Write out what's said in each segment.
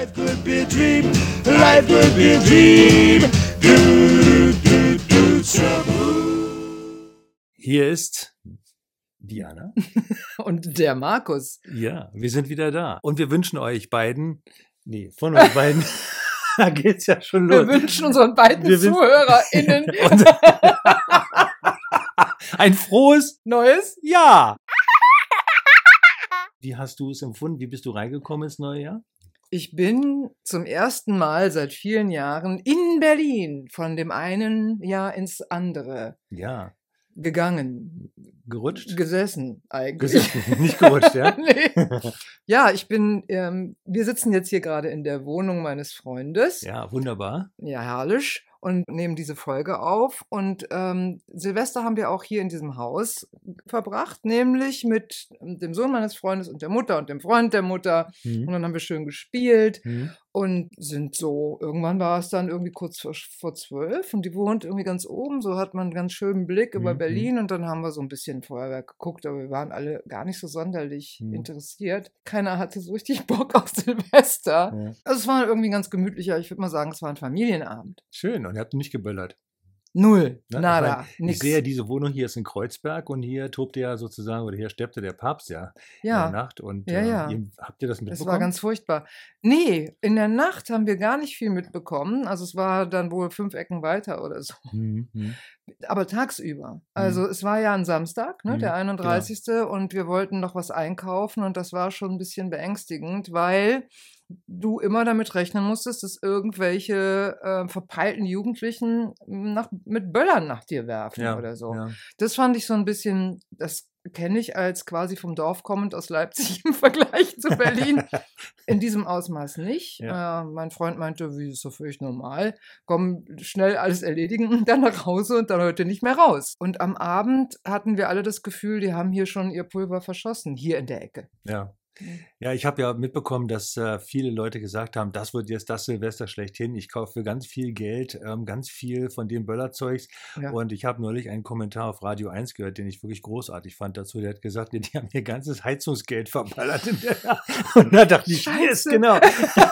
Life could be a dream. Life could be a dream. Do, do, do, trouble. Hier ist Diana. Und der Markus. Ja, wir sind wieder da. Und wir wünschen euch beiden, nee, von uns beiden, da geht's ja schon los. Wir wünschen unseren beiden Wir ZuhörerInnen Ein frohes Neues. Ja. Wie hast du es empfunden? Wie bist du reingekommen ins neue Jahr? Ich bin zum ersten Mal seit vielen Jahren in Berlin von dem einen Jahr ins andere Ja, gegangen, gerutscht? gesessen eigentlich. Gesessen, nicht gerutscht, ja? nee. Ja, ich bin, ähm, wir sitzen jetzt hier gerade in der Wohnung meines Freundes. Ja, wunderbar. Ja, herrlich. Und nehmen diese Folge auf. Und ähm, Silvester haben wir auch hier in diesem Haus verbracht, nämlich mit dem Sohn meines Freundes und der Mutter und dem Freund der Mutter. Und Mhm. dann haben wir schön gespielt Mhm. Und sind so, irgendwann war es dann irgendwie kurz vor, vor zwölf und die wohnt irgendwie ganz oben, so hat man einen ganz schönen Blick über Mhm, Berlin und dann haben wir so ein bisschen Feuerwerk geguckt, aber wir waren alle gar nicht so sonderlich Mhm. interessiert. Keiner hatte so richtig Bock auf Silvester. Ja. Also es war irgendwie ganz gemütlicher, ich würde mal sagen, es war ein Familienabend. Schön, und ihr habt nicht geböllert. Null, Ne? nada, ich, mein, nix. ich sehe ja, diese Wohnung hier ist in Kreuzberg und hier tobte ja sozusagen, oder hier steppte der Papst ja, in der ja, Nacht. Und Ja, äh, ja. Ihr, habt ihr das mitbekommen? war ganz furchtbar. Nee, in der Nacht haben wir gar nicht viel mitbekommen. Also es war dann wohl fünf Ecken weiter oder so. Mhm, mhm. Aber tagsüber. Also es war ja ein Samstag, ne, Mhm, der 31. Und wir wollten noch was einkaufen und das war schon ein bisschen beängstigend, weil du immer damit rechnen musstest, dass irgendwelche äh, verpeilten Jugendlichen nach, mit Böllern nach dir werfen Ja, oder so. ja. Das fand ich so ein bisschen, das kenne ich als quasi vom Dorf kommend aus Leipzig im Vergleich zu Berlin. In diesem Ausmaß nicht. Äh, mein Freund meinte, wie ist doch völlig normal. Komm, schnell alles erledigen und dann nach Hause und dann heute nicht mehr raus. Und am Abend hatten wir alle das Gefühl, die haben hier schon ihr Pulver verschossen, hier in der Ecke. Ja. Mhm. Ja, ich habe ja mitbekommen, dass äh, viele Leute gesagt haben, das wird jetzt das Silvester schlechthin. Ich kaufe für ganz viel Geld ähm, ganz viel von dem Böllerzeugs. Ja. Und ich habe neulich einen Kommentar auf Radio 1 gehört, den ich wirklich großartig fand dazu. Der hat gesagt, die, die haben ihr ganzes Heizungsgeld verballert. Und da dachte ich, Scheiße. genau.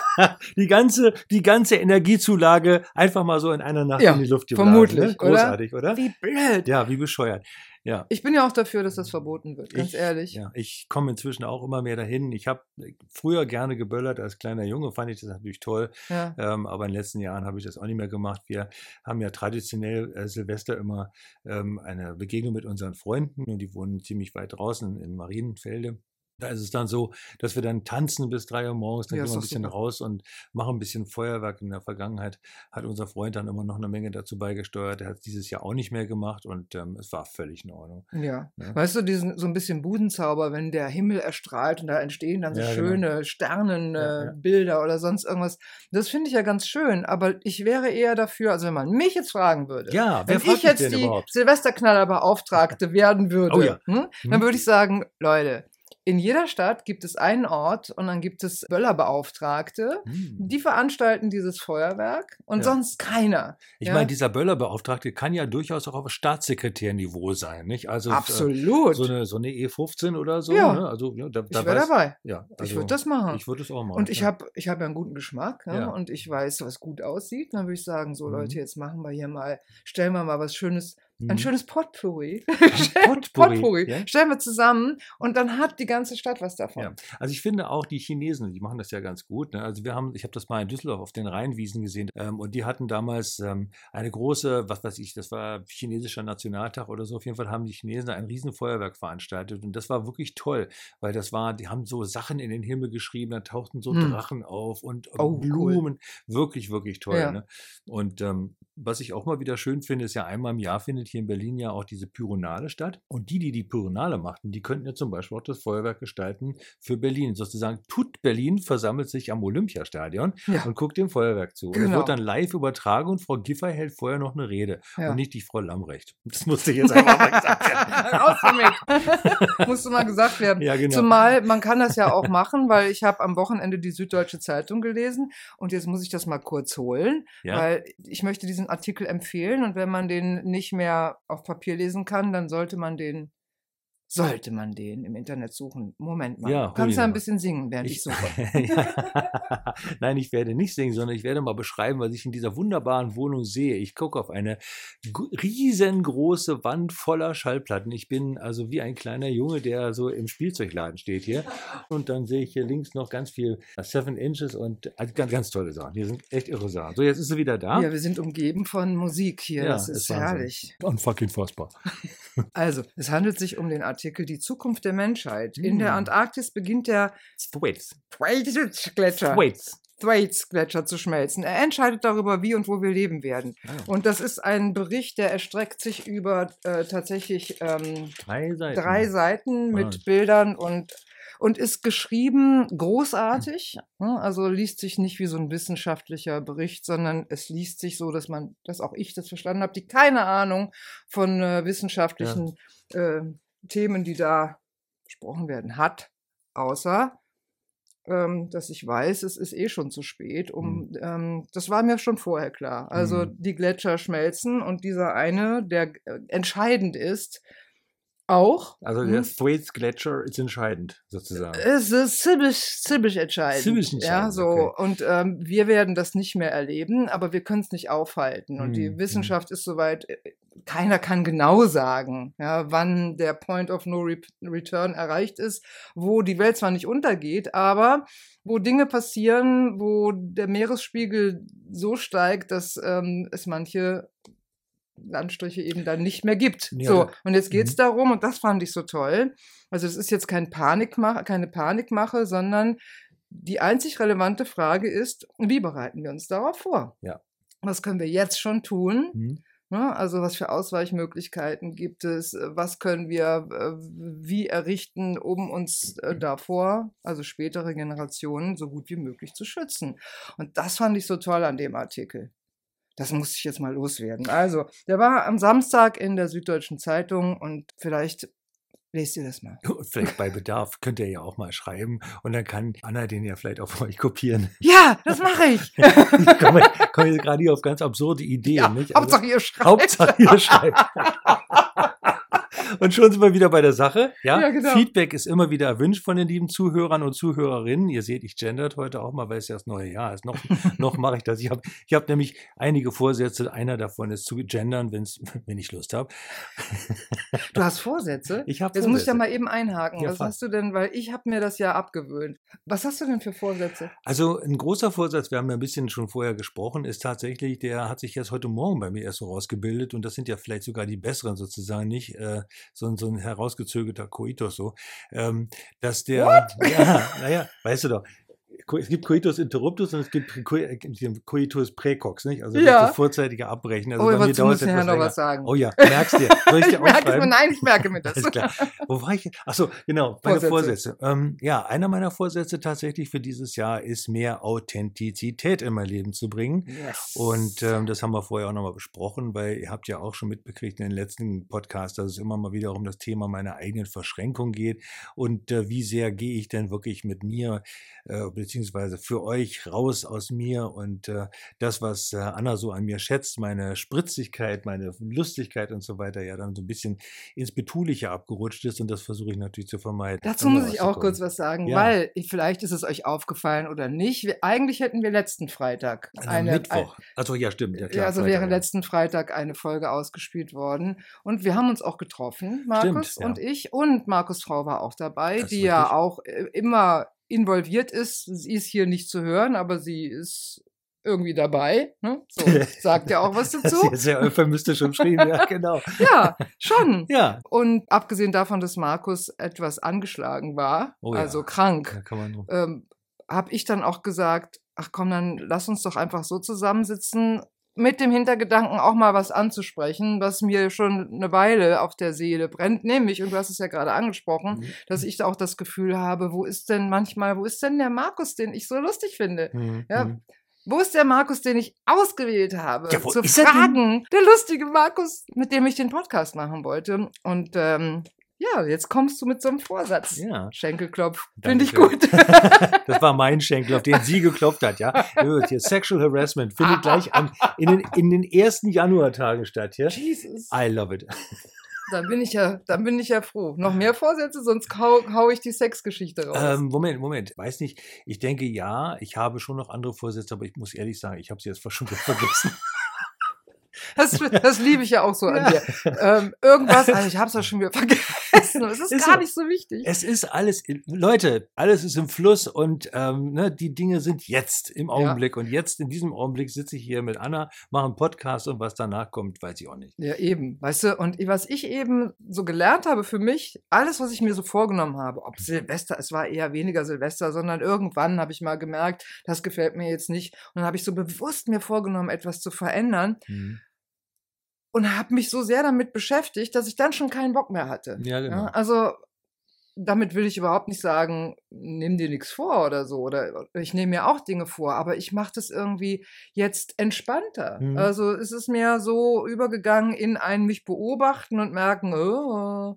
die, ganze, die ganze Energiezulage einfach mal so in einer Nacht Ja, in die Luft geblasen. vermutlich, ne? oder? Großartig, oder? Wie blöd. Ja, wie bescheuert. Ja. Ich bin ja auch dafür, dass das verboten wird, ganz Ich- ehrlich. Ja, ich komme inzwischen auch immer mehr dahin. Ich habe früher gerne geböllert als kleiner Junge, fand ich das natürlich toll. Ja. Ähm, aber in den letzten Jahren habe ich das auch nicht mehr gemacht. Wir haben ja traditionell äh, Silvester immer ähm, eine Begegnung mit unseren Freunden und die wohnen ziemlich weit draußen in Marienfelde. Da ist es dann so, dass wir dann tanzen bis drei Uhr morgens, dann Ja, gehen wir ein bisschen super. raus und machen ein bisschen Feuerwerk. In der Vergangenheit hat unser Freund dann immer noch eine Menge dazu beigesteuert. Er hat es dieses Jahr auch nicht mehr gemacht und ähm, es war völlig in Ordnung. Ja. Ja. Weißt du, diesen so ein bisschen Budenzauber, wenn der Himmel erstrahlt und da entstehen dann so Ja, genau. schöne Sternenbilder Ja, äh, oder sonst irgendwas. Das finde ich ja ganz schön, aber ich wäre eher dafür, also wenn man mich jetzt fragen würde, Ja, wenn ich jetzt die überhaupt? Silvesterknallerbeauftragte werden würde, Oh hm, dann Mhm. würde ich sagen, Leute, in jeder Stadt gibt es einen Ort und dann gibt es Böllerbeauftragte. Hm. Die veranstalten dieses Feuerwerk und Ja. sonst keiner. Ich Ja. meine, dieser Böllerbeauftragte kann ja durchaus auch auf Staatssekretärniveau sein, nicht? Also äh, Absolut. so eine, so eine E15 oder so. Ja. Ne? Also, ja, da, da ich wäre dabei. Ja, Ich also, würde das machen. Ich würde es auch machen. Und ich habe ich hab ja einen guten Geschmack ne? Und ich weiß, was gut aussieht. Dann würde ich sagen, so Mhm. Leute, jetzt machen wir hier mal, stellen wir mal was Schönes, Mhm. ein schönes Potpourri. Potpourri, Potpourri. ja? Stellen wir zusammen und dann hat die ganze Stadt was davon. Ja. Also ich finde auch die Chinesen, die machen das ja ganz gut. Ne? Also wir haben, ich habe das mal in Düsseldorf auf den Rheinwiesen gesehen ähm, und die hatten damals ähm, eine große, was weiß ich, das war chinesischer Nationaltag oder so. Auf jeden Fall haben die Chinesen ein Riesenfeuerwerk veranstaltet und das war wirklich toll, weil das war, die haben so Sachen in den Himmel geschrieben, da tauchten so Hm. Drachen auf und Oh, cool. Blumen, wirklich, wirklich toll. Ja. Ne? Und ähm, was ich auch mal wieder schön finde, ist ja einmal im Jahr findet hier in Berlin ja auch diese Pyronale statt. Und die, die die Pyronale machten, die könnten ja zum Beispiel auch das Feuerwerk gestalten für Berlin. Sozusagen tut Berlin versammelt sich am Olympiastadion Ja. und guckt dem Feuerwerk zu. Und es Genau. wird dann live übertragen und Frau Giffey hält vorher noch eine Rede. Ja. Und nicht die Frau Lambrecht. Das musste ich jetzt einfach mal gesagt werden. Raus damit. Musste mal gesagt werden. Ja, genau. Zumal man kann das ja auch machen, weil ich habe am Wochenende die Süddeutsche Zeitung gelesen und jetzt muss ich das mal kurz holen, Ja. weil ich möchte diesen Artikel empfehlen und wenn man den nicht mehr auf Papier lesen kann, dann sollte man den sollte man den im Internet suchen. Moment mal. Ja, du kannst ja ein bisschen singen, während ich, suche. Ja. Nein, ich werde nicht singen, sondern ich werde mal beschreiben, was ich in dieser wunderbaren Wohnung sehe. Ich gucke auf eine riesengroße Wand voller Schallplatten. Ich bin also wie ein kleiner Junge, der so im Spielzeugladen steht hier. Und dann sehe ich hier links noch ganz viel äh, Seven Inches und also ganz, ganz tolle Sachen. Hier sind echt irre Sachen. So, jetzt ist sie wieder da. Ja, wir sind umgeben von Musik hier. Ja, das ist, herrlich. Unfucking fassbar. Also, es handelt sich um den Artikel Die Zukunft der Menschheit. In der Mm. Antarktis beginnt der Thwaites. Thwaites-Gletscher Thwaites. Thwaites-Gletscher zu schmelzen. Er entscheidet darüber, wie und wo wir leben werden. Ah. Und das ist ein Bericht, der erstreckt sich über äh, tatsächlich ähm, Drei Seiten. drei Seiten mit Wahnsinn. Bildern und und ist geschrieben großartig. ne? Also liest sich nicht wie so ein wissenschaftlicher Bericht, sondern es liest sich so, dass man, dass auch ich das verstanden habe, die keine Ahnung von äh, wissenschaftlichen äh, Themen, die da besprochen werden, hat, außer ähm, dass ich weiß, es ist eh schon zu spät. Um, ähm, das war mir schon vorher klar. Also Mhm. die Gletscher schmelzen und dieser eine, der äh, entscheidend ist, auch. Also hm, der Thwaites Gletscher ist entscheidend, sozusagen. es ist ziemlich, ziemlich entscheidend. Ziemlich Ja, entscheidend, so. okay. Und ähm, wir werden das nicht mehr erleben, aber wir können es nicht aufhalten. Und die Hm, Wissenschaft ist soweit, äh, keiner kann genau sagen, ja, wann der Point of No Re Return erreicht ist, wo die Welt zwar nicht untergeht, aber wo Dinge passieren, wo der Meeresspiegel so steigt, dass ähm, es manche Landstriche eben dann nicht mehr gibt. Ja, so, und jetzt geht es Mhm. darum, und das fand ich so toll, also es ist jetzt kein Panikmache, keine Panikmache, sondern die einzig relevante Frage ist, wie bereiten wir uns darauf vor? Ja. Was können wir jetzt schon tun? Mhm. Ne? Also was für Ausweichmöglichkeiten gibt es? Äh, Was können wir äh, wie errichten, um uns äh, davor, also spätere Generationen, so gut wie möglich zu schützen? Und das fand ich so toll an dem Artikel. Das muss ich jetzt mal loswerden. Also, der war am Samstag in der Süddeutschen Zeitung und vielleicht lest ihr das mal. Und vielleicht bei Bedarf könnt ihr ja auch mal schreiben und dann kann Anna den ja vielleicht auch von euch kopieren. Ja, das mache ich. Ich komme, komme jetzt gerade hier auf ganz absurde Ideen. ja, nicht? Also, Hauptsache ihr schreibt. Hauptsache ihr schreibt. Und schon sind wir wieder bei der Sache. Ja, Ja, genau. Feedback ist immer wieder erwünscht von den lieben Zuhörern und Zuhörerinnen. Ihr seht, ich gendert heute auch mal, weil es ja das neue Jahr ist. Noch, noch mache ich das. Ich habe ich hab nämlich einige Vorsätze. Einer davon ist zu gendern, wenn's, wenn ich Lust habe. Du hast Vorsätze? Ich habe Jetzt muss ich da mal eben einhaken. Ja, Was fast. hast du denn, weil ich habe mir das ja abgewöhnt. Was hast du denn für Vorsätze? Also ein großer Vorsatz, wir haben ja ein bisschen schon vorher gesprochen, ist tatsächlich, der hat sich jetzt heute Morgen bei mir erst so rausgebildet und das sind ja vielleicht sogar die besseren sozusagen, nicht äh, so, ein- so ein herausgezögerter Koitus so, ähm, dass der, ja, naja, weißt du doch, es gibt Coitus interruptus und es gibt äh, Coitus praecox, nicht? Also Ja. das vorzeitige Abbrechen. Also oh, bei mir dauert nachher etwas noch was sagen. Oh ja, merkst dir. Soll ich dir merke es mir, nein, ich merke mir das. Alles klar. Wo war ich? Achso, genau, meine Vorsätze. Vorsätze. Ähm, ja, einer meiner Vorsätze tatsächlich für dieses Jahr ist, mehr Authentizität in mein Leben zu bringen. Yes. Und ähm, das haben wir vorher auch nochmal besprochen, weil ihr habt ja auch schon mitbekriegt in den letzten Podcasts, dass es immer mal wieder um das Thema meiner eigenen Verschränkung geht und äh, wie sehr gehe ich denn wirklich mit mir äh, beziehungsweise für euch raus aus mir und äh, das, was äh, Anna so an mir schätzt, meine Spritzigkeit, meine Lustigkeit und so weiter, ja dann so ein bisschen ins Betuliche abgerutscht ist und das versuche ich natürlich zu vermeiden. Dazu da muss ich auch kurz was sagen, Ja. weil ich- vielleicht ist es euch aufgefallen oder nicht. Wir, eigentlich hätten wir letzten Freitag Also eine, Mittwoch. Also ja, stimmt. Ja, Ja, klar, also Freitag, wäre ja. letzten Freitag eine Folge ausgespielt worden. Und wir haben uns auch getroffen, Markus ja. und ich. Und Markus Frau war auch dabei, Das die ja auch äh, immer involviert ist. Sie ist hier nicht zu hören, aber sie ist irgendwie dabei. Ne? So, sagt ja auch was Das dazu. ist sehr euphemistisch umschrieben, ja, genau. Ja, schon. Ja, Und abgesehen davon, dass Markus etwas angeschlagen war, Oh ja. also krank, da kann man. ähm, habe ich dann auch gesagt, ach komm, dann lass uns doch einfach so zusammensitzen, mit dem Hintergedanken auch mal was anzusprechen, was mir schon eine Weile auf der Seele brennt, nämlich, und du hast es ja gerade angesprochen, Mhm. dass ich da auch das Gefühl habe, wo ist denn manchmal, wo ist denn der Markus, den ich so lustig finde? Mhm, Ja, mhm. Wo ist der Markus, den ich ausgewählt habe? Ja, zu fragen. Der lustige Markus, mit dem ich den Podcast machen wollte. Und ähm, ja, jetzt kommst du mit so einem Vorsatz. Ja. Schenkelklopf. Finde ich gut. Das war mein Schenkel, auf den sie geklopft hat, ja. Hier, Sexual Harassment findet gleich an, in, den, in den ersten Januartagen statt, hier. Jesus. I love it. Dann bin ich ja, dann bin ich ja froh. Noch mehr Vorsätze, sonst hau, hau ich die Sexgeschichte raus. Ähm, Moment, Moment. Weiß nicht. Ich denke ja, ich habe schon noch andere Vorsätze, aber ich muss ehrlich sagen, ich habe sie jetzt fast schon wieder vergessen. Das, das liebe ich ja auch so an dir. Ähm, irgendwas, also ich habe es ja schon wieder vergessen. Es ist, Ist gar so. nicht so wichtig. Es ist alles, Leute, alles ist im Fluss und ähm, ne, die Dinge sind jetzt im Augenblick. Und jetzt in diesem Augenblick sitze ich hier mit Anna, mache einen Podcast und was danach kommt, weiß ich auch nicht. Ja, eben. Weißt du, und was ich eben so gelernt habe für mich, alles, was ich mir so vorgenommen habe, ob Silvester, es war eher weniger Silvester, sondern irgendwann habe ich mal gemerkt, das gefällt mir jetzt nicht. Und dann habe ich so bewusst mir vorgenommen, etwas zu verändern Mhm. Und habe mich so sehr damit beschäftigt, dass ich dann schon keinen Bock mehr hatte. Ja, genau. Ja, also damit will ich überhaupt nicht sagen, nimm dir nichts vor oder so. Oder ich nehme mir auch Dinge vor, aber ich mache das irgendwie jetzt entspannter. Mhm. Also es ist mir so übergegangen in ein mich beobachten und merken, oh,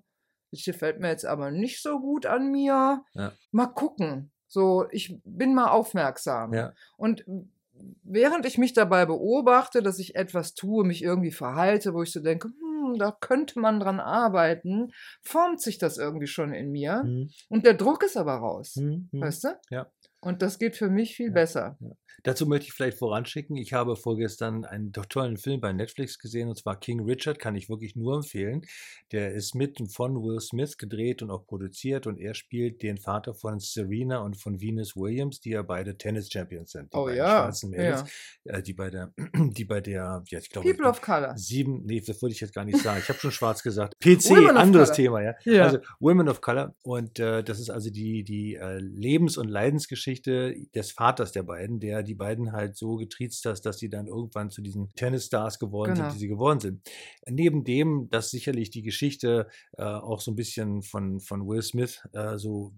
das gefällt mir jetzt aber nicht so gut an mir. Ja. Mal gucken. So, ich bin mal aufmerksam. Ja. Und während ich mich dabei beobachte, dass ich etwas tue, mich irgendwie verhalte, wo ich so denke, hm, da könnte man dran arbeiten, formt sich das irgendwie schon in mir. Mhm. Und der Druck ist aber raus. Mhm. Mhm. Weißt du? Ja. Und das geht für mich viel Ja. besser. Dazu möchte ich vielleicht voranschicken. Ich habe vorgestern einen doch tollen Film bei Netflix gesehen und zwar King Richard, kann ich wirklich nur empfehlen. Der ist mit und von Will Smith gedreht und auch produziert und er spielt den Vater von Serena und von Venus Williams, die ja beide Tennis-Champions sind. Die Oh beiden ja, schwarzen Mädels, äh, die bei der, die bei der, ja, ich glaube, People of Color. sieben, nee, das würde ich jetzt gar nicht sagen. Ich habe schon schwarz gesagt. PC, Women anderes. Thema, ja. Ja. Also Women of Color. Und äh, das ist also die, die äh, Lebens- und Leidensgeschichte des Vaters der beiden, der die beiden halt so getriezt hat, dass sie dann irgendwann zu diesen Tennisstars geworden Genau. sind, die sie geworden sind. Neben dem, dass sicherlich die Geschichte äh, auch so ein bisschen von, von Will Smith äh, so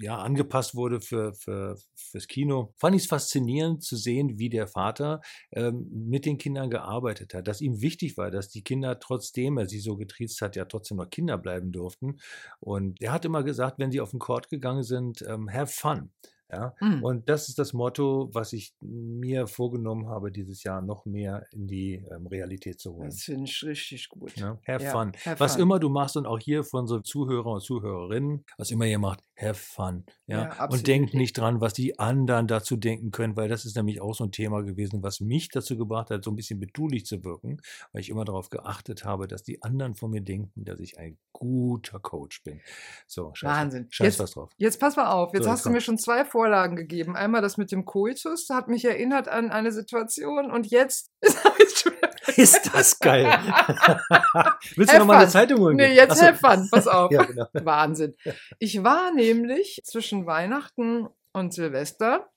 ja, angepasst wurde für, für, fürs Kino, fand ich es faszinierend zu sehen, wie der Vater ähm, mit den Kindern gearbeitet hat, dass ihm wichtig war, dass die Kinder, trotzdem er sie so getriezt hat, ja trotzdem noch Kinder bleiben durften. Und er hat immer gesagt, wenn sie auf den Court gegangen sind, ähm, have fun. Ja, Mhm. und das ist das Motto, was ich mir vorgenommen habe, dieses Jahr noch mehr in die ähm, Realität zu holen. Das finde ich richtig gut. Ja, have Ja, fun. have was fun. immer du machst und auch hier von unseren Zuhörer und Zuhörerinnen, was immer ihr macht, have fun. Ja, Ja, und denkt nicht dran, was die anderen dazu denken können, weil das ist nämlich auch so ein Thema gewesen, was mich dazu gebracht hat, so ein bisschen betulich zu wirken, weil ich immer darauf geachtet habe, dass die anderen von mir denken, dass ich ein guter Coach bin. So, scheiß, Wahnsinn. Scheiß Jetzt- was drauf. Jetzt pass mal auf, jetzt So, hast jetzt du mir schon zwei Vorlagen gegeben. Einmal das mit dem Koitus, hat mich erinnert an eine Situation und jetzt Ist das geil. Willst du Have noch mal eine. Zeitung holen? Nee, jetzt so. pass auf. Ja, genau. Wahnsinn. Ich war nämlich zwischen Weihnachten und Silvester.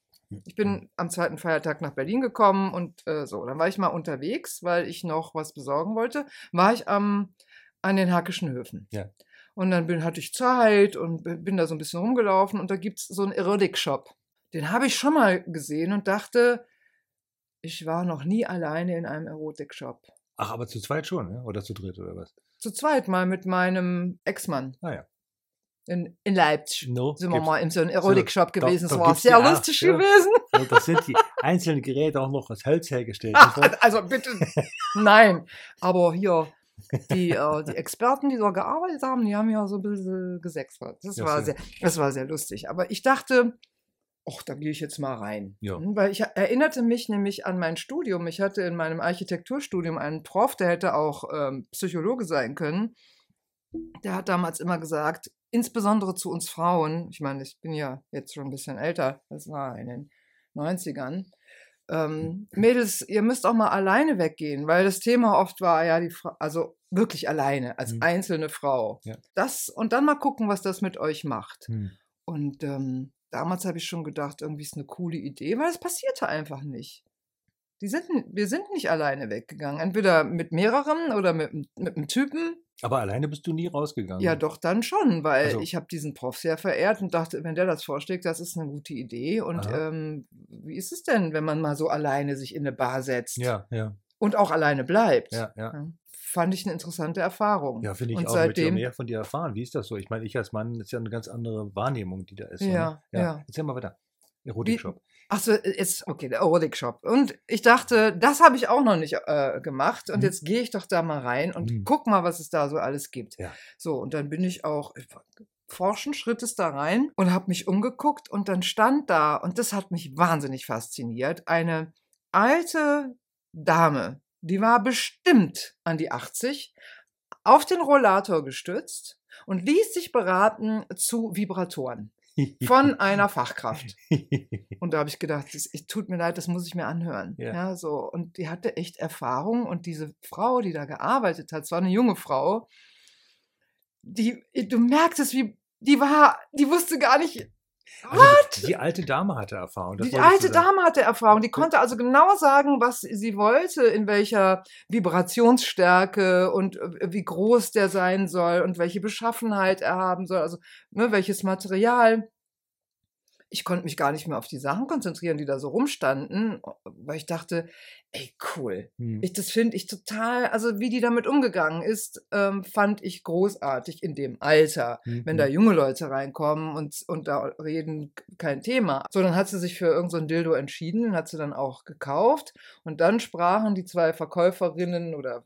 Ich bin am zweiten Feiertag nach Berlin gekommen und äh, so. Dann war ich mal unterwegs, weil ich noch was besorgen wollte. War ich am, an den Hackischen Höfen. Ja. Und dann bin, hatte ich Zeit und bin da so ein bisschen rumgelaufen und da gibt es so einen Erotik-Shop. Den habe ich schon mal gesehen und dachte, ich war noch nie alleine in einem Erotik-Shop. Ach, aber zu zweit schon, oder zu dritt oder was? Zu zweit mal mit meinem Ex-Mann Ah ja. in, in Leipzig. No, sind wir mal in so einem Erotik-Shop da- gewesen. da Es war sehr lustig ja. gewesen. Und das sind die einzelnen Geräte auch noch aus Holz hergestellt. Ach, also bitte, nein. Aber hier, die, äh, die Experten, die dort gearbeitet haben, die haben ja so ein bisschen gesächselt. Das, Ja, war sehr. sehr, das war sehr lustig. Aber ich dachte, ach, da gehe ich jetzt mal rein. Ja. Hm, Weil ich erinnerte mich nämlich an mein Studium. Ich hatte in meinem Architekturstudium einen Prof, der hätte auch ähm, Psychologe sein können. Der hat damals immer gesagt, insbesondere zu uns Frauen, ich meine, ich bin ja jetzt schon ein bisschen älter, das war in den 90ern, ähm, Mädels, ihr müsst auch mal alleine weggehen, weil das Thema oft war, ja, die Frau, also wirklich alleine, als Mhm. einzelne Frau. Ja. Das und dann mal gucken, was das mit euch macht. Hm. Und ähm, damals habe ich schon gedacht, irgendwie ist eine coole Idee, weil es passierte einfach nicht. Die sind, wir sind nicht alleine weggegangen. Entweder mit mehreren oder mit, mit einem Typen. Aber alleine bist du nie rausgegangen. Ja, doch dann schon, weil Also- ich habe diesen Prof sehr verehrt und dachte, wenn der das vorschlägt, das ist eine gute Idee. Und ähm, wie ist es denn, wenn man mal so alleine sich in eine Bar setzt Ja, ja, und auch alleine bleibt? ja, ja. Ja, Fand ich eine interessante Erfahrung. Ja, finde ich und auch. Möchte ich seitdem, mehr von dir erfahren. Wie ist das so? Ich meine, ich als Mann ist ja eine ganz andere Wahrnehmung, die da ist. Ja, ne? ja. Erzähl mal weiter. Erotik-Shop. Achso, ist okay, der Erotic Shop. Und ich dachte, das habe ich auch noch nicht äh, gemacht. Und Mhm. jetzt gehe ich doch da mal rein und Mhm. guck mal, was es da so alles gibt. Ja. So, und dann bin ich auch forschen Schrittes da rein und habe mich umgeguckt und dann stand da, und das hat mich wahnsinnig fasziniert, eine alte Dame, die war bestimmt an die 80, auf den Rollator gestützt und ließ sich beraten zu Vibratoren von einer Fachkraft. Und da habe ich gedacht, es es tut mir leid, das muss ich mir anhören. Ja. Ja. so. Und die hatte echt Erfahrung. Und diese Frau, die da gearbeitet hat, es war eine junge Frau, die, du merktest, wie, die war, die wusste gar nicht, Also, die alte Dame hatte Erfahrung. die alte. Dame hatte Erfahrung. Die konnte also genau sagen, was sie wollte, in welcher Vibrationsstärke und äh, wie groß der sein soll und welche Beschaffenheit er haben soll, also ne, welches Material. Ich konnte mich gar nicht mehr auf die Sachen konzentrieren, die da so rumstanden, weil ich dachte, ey, cool. Hm. Ich, das finde ich total, also wie die damit umgegangen ist, ähm, fand ich großartig in dem Alter. Wenn da Mhm. junge Leute reinkommen und, und da reden, kein Thema. So, dann hat sie sich für irgendein so Dildo entschieden, den hat sie dann auch gekauft. Und dann sprachen die zwei Verkäuferinnen oder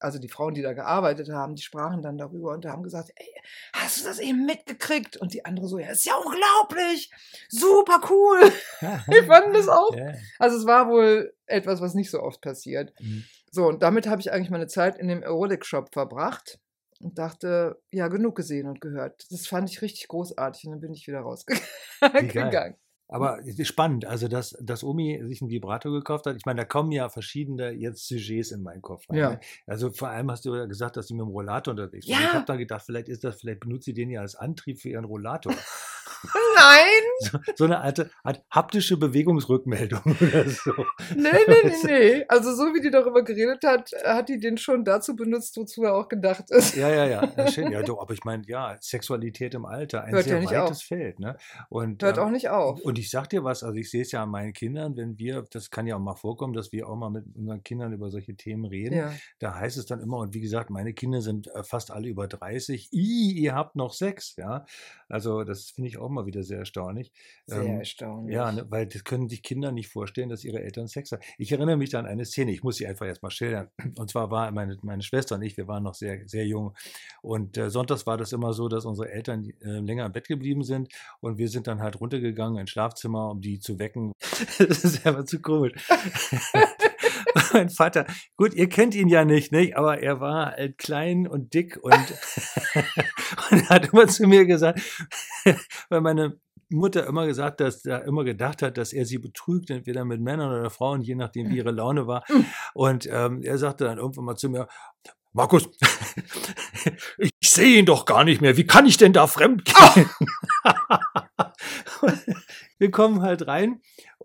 also die Frauen, die da gearbeitet haben, die sprachen dann darüber und haben gesagt, ey, hast du das eben mitgekriegt? Und die andere so, ja, ist ja unglaublich, super cool. Die fanden das auch. Ja. Also es war wohl etwas, was nicht so oft passiert. Mhm. So, und damit habe ich eigentlich meine Zeit in dem Erotic-Shop verbracht und dachte, ja, genug gesehen und gehört. Das fand ich richtig großartig und dann bin ich wieder rausgegangen. Aber es ist spannend, also dass, dass Omi sich einen Vibrator gekauft hat. Ich meine, da kommen ja verschiedene jetzt Sujets in meinen Kopf rein. Ja. Ne? Also vor allem hast du ja gesagt, dass sie mit dem Rollator unterwegs war. Ja. Ich habe da gedacht, vielleicht ist das, vielleicht benutzt sie den ja als Antrieb für ihren Rollator. Nein, so, so eine alte Art haptische Bewegungsrückmeldung oder so. nee, nee, nee, nee. Also so wie die darüber geredet hat, hat die den schon dazu benutzt, wozu er auch gedacht ist. Ja, ja, ja. ja schön. Ja, doch, aber ich meine, ja, Sexualität im Alter, ein Hört ja sehr nicht weites auf. Feld. Ne? Und, Hört ähm, auch nicht auf. Und ich sag dir was, also ich sehe es ja an meinen Kindern, wenn wir, das kann ja auch mal vorkommen, dass wir auch mal mit unseren Kindern über solche Themen reden. Ja. Da heißt es dann immer, und wie gesagt, meine Kinder sind äh, fast alle über 30, I, ihr habt noch Sex, ja. Also das finde ich auch mal wieder sehr erstaunlich. Sehr Ähm, erstaunlich. Ja, ne, weil das können sich Kinder nicht vorstellen, dass ihre Eltern Sex haben. Ich erinnere mich an eine Szene, ich muss sie einfach erst mal schildern. Und zwar war meine, meine Schwester und ich, wir waren noch sehr, sehr jung. Und äh, sonntags war das immer so, dass unsere Eltern äh, länger im Bett geblieben sind. Und wir sind dann halt runtergegangen ins Schlafzimmer, um die zu wecken. das ist einfach zu komisch. mein Vater, gut, ihr kennt ihn ja nicht, nicht? aber er war halt klein und dick und, und hat immer zu mir gesagt, weil meine Mutter immer gesagt, dass er immer gedacht hat, dass er sie betrügt, entweder mit Männern oder Frauen, je nachdem, wie ihre Laune war. Und ähm, er sagte dann irgendwann mal zu mir, Markus, ich sehe ihn doch gar nicht mehr. Wie kann ich denn da fremd gehen? Wir kommen halt rein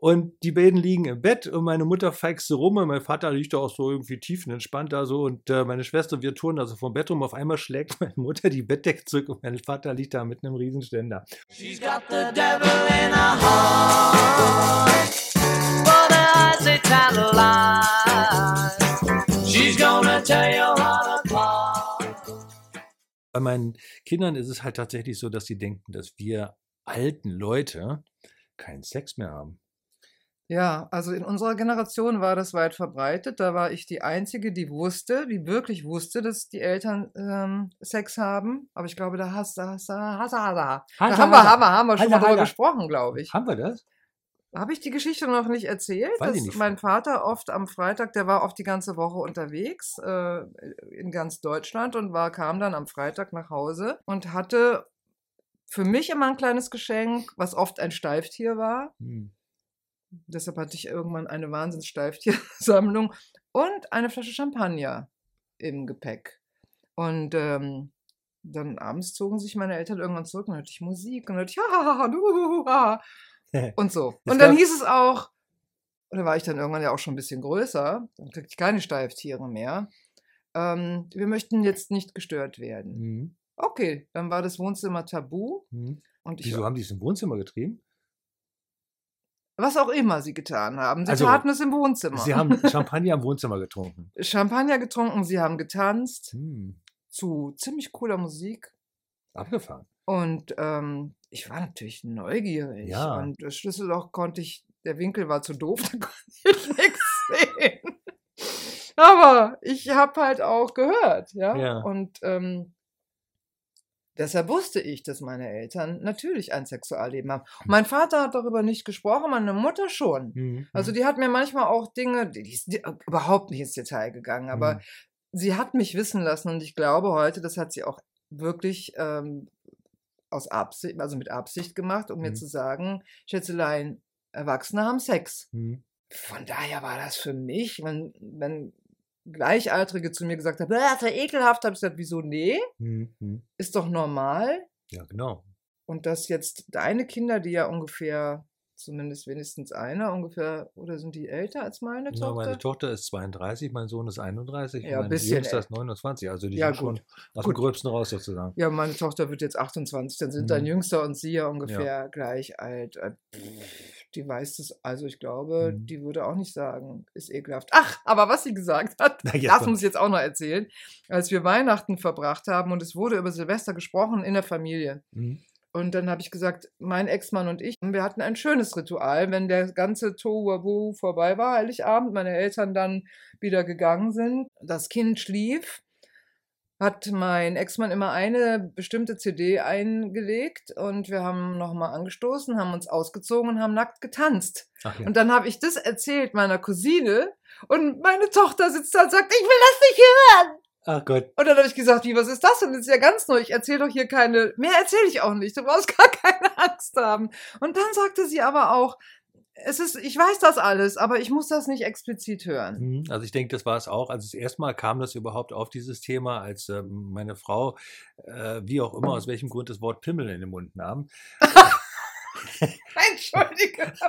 und die beiden liegen im Bett und meine Mutter feigst so rum und mein Vater liegt da auch so irgendwie tiefenentspannt da so und äh, meine Schwester und wir turnen also vom Bett rum. Auf einmal schlägt meine Mutter die Bettdecke zurück und mein Vater liegt da mit einem Riesenständer. She's got the devil in her heart, but her eyes they tantalize. She's gonna tell you how to part. Bei meinen Kindern ist es halt tatsächlich so, dass sie denken, dass wir alten Leute keinen Sex mehr haben. Ja, also in unserer Generation war das weit verbreitet. Da war ich die Einzige, die wusste, die wirklich wusste, dass die Eltern ähm, Sex haben. Aber ich glaube, da hast da hast da hast da, da. Da haben wir, haben wir, haben wir schon mal drüber gesprochen, glaube ich. Haben wir das? Habe ich die Geschichte noch nicht erzählt, Weiß dass nicht. mein Vater oft am Freitag, der war oft die ganze Woche unterwegs äh, in ganz Deutschland und war, kam dann am Freitag nach Hause und hatte für mich immer ein kleines Geschenk, was oft ein Steiftier war. Hm. Deshalb hatte ich irgendwann eine Wahnsinns-Steiftiersammlung und eine Flasche Champagner im Gepäck. Und ähm, dann abends zogen sich meine Eltern irgendwann zurück und hörte ich Musik und hörte ich, ha, du, ha. und so. Und dann hieß es auch, und da war ich dann irgendwann ja auch schon ein bisschen größer, dann kriegte ich keine Steiftiere mehr. Ähm, wir möchten jetzt nicht gestört werden. Hm. Okay, dann war das Wohnzimmer tabu. Hm. Und ich, Wieso haben die es im Wohnzimmer getrieben? Was auch immer sie getan haben. Sie Also, taten es im Wohnzimmer. Sie haben Champagner im Wohnzimmer getrunken. Champagner getrunken, sie haben getanzt Hm. zu ziemlich cooler Musik. Abgefahren. Und ähm, ich war natürlich neugierig. Ja. Und das Schlüsselloch konnte ich der Winkel war zu doof, da konnte ich nichts sehen. Aber ich habe halt auch gehört, ja. Ja. Und ähm, deshalb wusste ich, dass meine Eltern natürlich ein Sexualleben haben. Und mein Vater hat darüber nicht gesprochen, meine Mutter schon. Mhm. Also die hat mir manchmal auch Dinge, die ist die- überhaupt nicht ins Detail gegangen, aber Mhm. sie hat mich wissen lassen und ich glaube heute, das hat sie auch wirklich ähm, aus Absicht, also mit Absicht gemacht, um mir Mhm. zu sagen, Schätzelein, Erwachsene haben Sex. Mhm. Von daher war das für mich, wenn, wenn Gleichaltrige zu mir gesagt haben, "Ah, das ist ja ekelhaft, habe ich gesagt, wieso? Nee, Mhm. Mhm. ist doch normal. Ja, genau. Und dass jetzt deine Kinder, die ja ungefähr, zumindest wenigstens einer ungefähr, oder sind die älter als meine Ja, Tochter? meine Tochter ist 32, mein Sohn ist 31, Ja, mein bisschen Jüngster ist 29, also die Ja, sind schon gut. aus Gut. dem Gröbsten raus sozusagen. Ja, meine Tochter wird jetzt 28, dann sind dein Mhm. Jüngster und sie ja ungefähr gleich alt. Äh, Die weiß das, also ich glaube, Mhm. die würde auch nicht sagen, ist ekelhaft. Ach, aber was sie gesagt hat, Na, das muss ich jetzt auch noch erzählen. Als wir Weihnachten verbracht haben und es wurde über Silvester gesprochen in der Familie. Mhm. Und dann habe ich gesagt, mein Ex-Mann und ich, wir hatten ein schönes Ritual, wenn der ganze Tohuwabohu vorbei war, Heiligabend, meine Eltern dann wieder gegangen sind, das Kind schlief, hat mein Ex-Mann immer eine bestimmte CD eingelegt und wir haben nochmal angestoßen, haben uns ausgezogen und haben nackt getanzt. Ja. Und dann habe ich das erzählt meiner Cousine und meine Tochter sitzt da und sagt, ich will das nicht hören. Ach Gott. Und dann habe ich gesagt, wie, was ist das? Und das ist ja ganz neu. Ich erzähle doch hier keine, mehr erzähle ich auch nicht. Du brauchst gar keine Angst haben. Und dann sagte sie aber auch, es ist, ich weiß das alles, aber ich muss das nicht explizit hören. Mhm. Also ich denke, das war es auch. Also das erste Mal kam das überhaupt auf dieses Thema, als ähm, meine Frau, äh, wie auch immer, aus welchem Grund das Wort Pimmel in den Mund nahm. Entschuldige.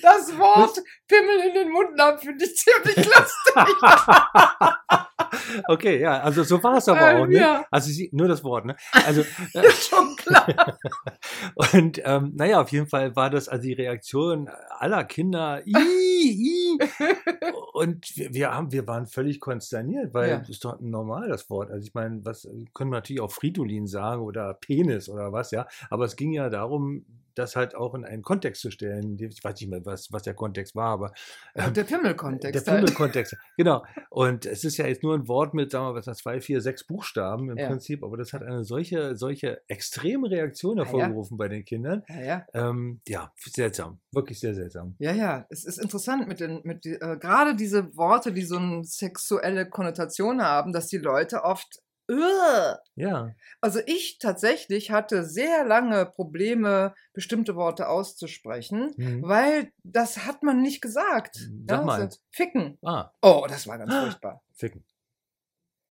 Das Wort Pimmel in den Mund nahm, finde ich ziemlich lustig. okay, ja, also so war es aber Ähm, auch. Ne? ja. Also sie, nur das Wort, ne? Also Schon klar. Und ähm, naja, auf jeden Fall war das also die Reaktion aller Kinder. Und wir, wir, haben, wir waren völlig konsterniert, weil Ja. das ist doch normal das Wort. Also ich meine, was können wir natürlich auch Fridolin sagen oder Penis oder was, ja. Aber es ging ja darum, das halt auch in einen Kontext zu stellen. Ich weiß nicht mehr, was, was der Kontext war, aber Ja, Der Pimmelkontext. der halt. Pimmelkontext, genau. Und es ist ja jetzt nur ein Wort mit, sagen wir mal, was ist das, zwei, vier, sechs Buchstaben im Ja. Prinzip, aber das hat eine solche, solche extreme Reaktion Ah, ja. hervorgerufen bei den Kindern. Ja, ja. Ähm, ja, seltsam, wirklich sehr seltsam. Ja, ja, es ist interessant mit den, mit die, äh, gerade diese Worte, die so eine sexuelle Konnotation haben, dass die Leute oft, "Ugh." Ja, also ich tatsächlich hatte sehr lange Probleme, bestimmte Worte auszusprechen, Mhm. weil das hat man nicht gesagt. Sag mal so, eins. ficken. ah, Oh, das war ganz Ah. furchtbar. ficken.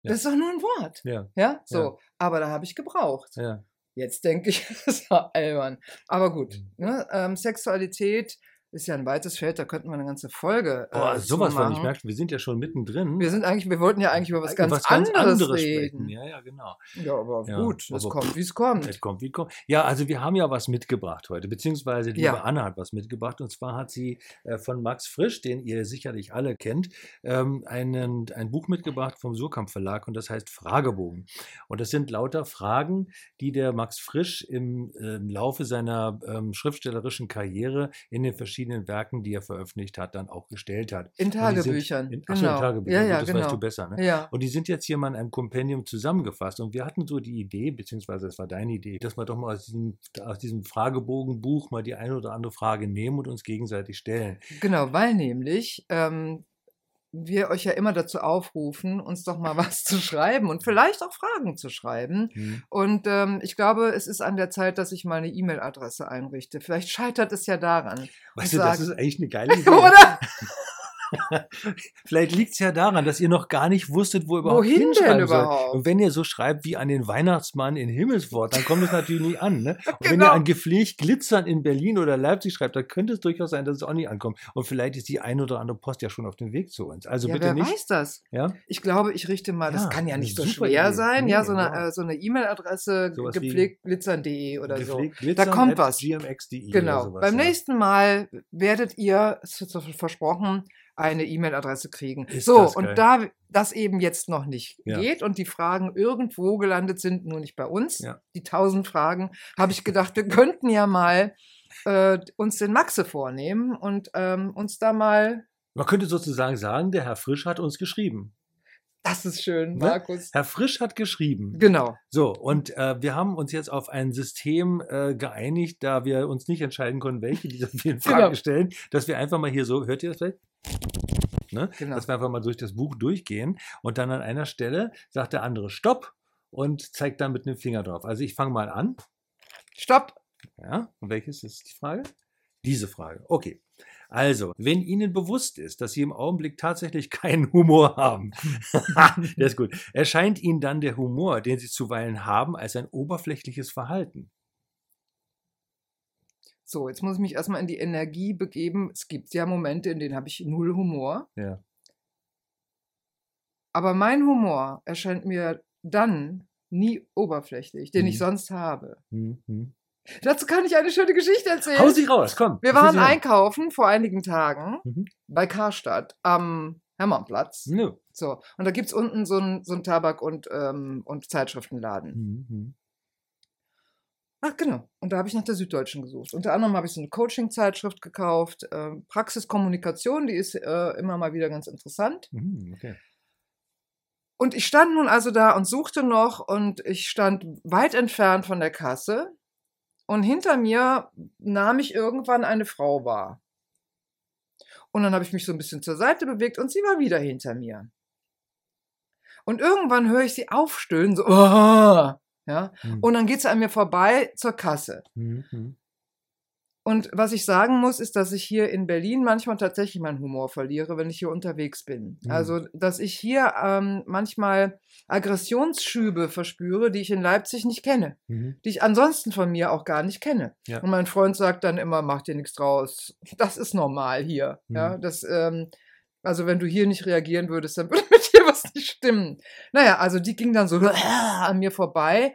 Ja. Das ist doch nur ein Wort. Ja, Ja, so. Ja. Aber da habe ich gebraucht. ja. Jetzt denke ich, das war albern. Aber gut, Mhm. ne? ähm, Sexualität ist ja ein weites Feld, da könnten wir eine ganze Folge. Boah, äh, sowas von, ich merke, wir sind ja schon mittendrin. Wir sind eigentlich, wir wollten ja eigentlich über was Über ganz, anderes, reden. sprechen. Ja, ja, genau. Ja, aber Ja, gut, es kommt, wie es kommt. Es kommt, wie kommt. Ja, also wir haben ja was mitgebracht heute, beziehungsweise die Ja. liebe Anna hat was mitgebracht. Und zwar hat sie äh, von Max Frisch, den ihr sicherlich alle kennt, ähm, einen, ein Buch mitgebracht vom Surkamp Verlag und das heißt Fragebogen. Und das sind lauter Fragen, die der Max Frisch im, äh, im Laufe seiner ähm, schriftstellerischen Karriere in den verschiedenen Werken, die er veröffentlicht hat, dann auch gestellt hat. In sind Tagebüchern. In, ach so, in genau. Tagebüchern. Ja, ja, das genau. weißt du besser, ne? Ja. Und die sind jetzt hier mal in einem Kompendium zusammengefasst. Und wir hatten so die Idee, beziehungsweise es war deine Idee, dass wir doch mal aus diesem, aus diesem Fragebogenbuch mal die eine oder andere Frage nehmen und uns gegenseitig stellen. Genau, weil nämlich ähm, wir euch ja immer dazu aufrufen, uns doch mal was zu schreiben und vielleicht auch Fragen zu schreiben. Hm. Und ähm, ich glaube, es ist an der Zeit, dass ich mal eine E-Mail-Adresse einrichte. Vielleicht scheitert es ja daran. Weißt du, das sagen- ist eigentlich eine geile Idee. Oder? Vielleicht liegt es ja daran, dass ihr noch gar nicht wusstet, wo überhaupt Wohin denn hinschreiben sollt. überhaupt? Und wenn ihr so schreibt wie an den Weihnachtsmann in Himmelswort, dann kommt es natürlich nicht an. Ne? Und wenn ihr Genau. an gepflegt glitzern in Berlin oder Leipzig schreibt, dann könnte es durchaus sein, dass es auch nicht ankommt. Und vielleicht ist die ein oder andere Post ja schon auf dem Weg zu uns. Also ja, bitte wer nicht. weiß das? Ja? Ich glaube, ich richte mal, das Ja, kann ja nicht so schwer sein, ja, Nee, so eine, ja. äh, so E-Mail-Adresse Sowas wie gepflegtglitzern.de oder so. Gepflegt glitzern kommt at was. gmx.de oder Genau. sowas, Beim ja. nächsten Mal werdet ihr, es ist versprochen, eine E-Mail-Adresse kriegen. Ist so, und da das eben jetzt noch nicht Ja. geht und die Fragen irgendwo gelandet sind, nur nicht bei uns, Ja. die tausend Fragen, habe ich gedacht, wir könnten ja mal äh, uns den Maxe vornehmen und ähm, uns da mal. Man könnte sozusagen sagen, der Herr Frisch hat uns geschrieben. Das ist schön, Ne? Markus. Herr Frisch hat geschrieben. Genau. So, und äh, wir haben uns jetzt auf ein System äh, geeinigt, da wir uns nicht entscheiden konnten, welche dieser vielen Fragen Genau. stellen, dass wir einfach mal hier so, hört ihr das vielleicht? Ne? Genau. Dass wir einfach mal durch das Buch durchgehen und dann an einer Stelle sagt der andere Stopp und zeigt dann mit einem Finger drauf. Also ich fange mal an. Stopp. Ja, und welches ist die Frage? Diese Frage. Okay. Also, wenn Ihnen bewusst ist, dass Sie im Augenblick tatsächlich keinen Humor haben, der ist gut, erscheint Ihnen dann der Humor, den Sie zuweilen haben, als ein oberflächliches Verhalten. So, jetzt muss ich mich erstmal in die Energie begeben. Es gibt ja Momente, in denen habe ich null Humor. Ja. Aber mein Humor erscheint mir dann nie oberflächlich, den ich Mhm. sonst habe. Hm, hm. Dazu kann ich eine schöne Geschichte erzählen. Hau Sie raus, komm. Wir waren einkaufen vor einigen Tagen Mhm. bei Karstadt am Hermannplatz. Nö. So, und da gibt es unten so einen so Tabak- und, ähm, und Zeitschriftenladen. Hm, hm. Ach, genau. Und da habe ich nach der Süddeutschen gesucht. Unter anderem habe ich so eine Coaching-Zeitschrift gekauft. Äh, Praxiskommunikation, die ist äh, immer mal wieder ganz interessant. Hm, okay. Und ich stand nun also da und suchte noch und ich stand weit entfernt von der Kasse. Und hinter mir nahm ich irgendwann eine Frau wahr. Und dann habe ich mich so ein bisschen zur Seite bewegt und sie war wieder hinter mir. Und irgendwann höre ich sie aufstöhnen, so, "Oh!" ja. Hm, Und dann geht sie an mir vorbei zur Kasse. hm, hm. Und was ich sagen muss, ist, dass ich hier in Berlin manchmal tatsächlich meinen Humor verliere, wenn ich hier unterwegs bin. Mhm. Also, dass ich hier ähm, manchmal Aggressionsschübe verspüre, die ich in Leipzig nicht kenne, Mhm. die ich ansonsten von mir auch gar nicht kenne. Ja. Und mein Freund sagt dann immer, mach dir nichts draus. Das ist normal hier. Ja, Mhm. das, ähm, also wenn du hier nicht reagieren würdest, dann würde mit dir was nicht stimmen. Naja, also die ging dann so an mir vorbei.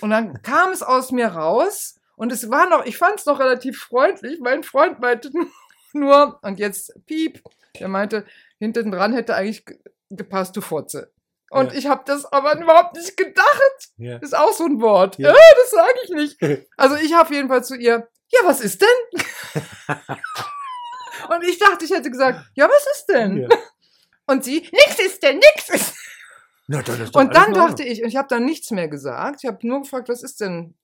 Und dann kam es aus mir raus. Und es war noch, ich fand es noch relativ freundlich. Mein Freund meinte nur, und jetzt piep, der meinte, hinten dran hätte eigentlich ge- gepasst, du Fotze. Und Ja. ich habe das aber überhaupt nicht gedacht. Ja. Ist auch so ein Wort. Ja. Ja. das sage ich nicht. Also ich habe jedenfalls zu ihr, ja, was ist denn? Und ich dachte, ich hätte gesagt, ja, was ist denn? Und sie, nix ist denn, nix ist. Na, dann ist Und dann dachte ich, und ich habe dann nichts mehr gesagt. Ich habe nur gefragt, was ist denn?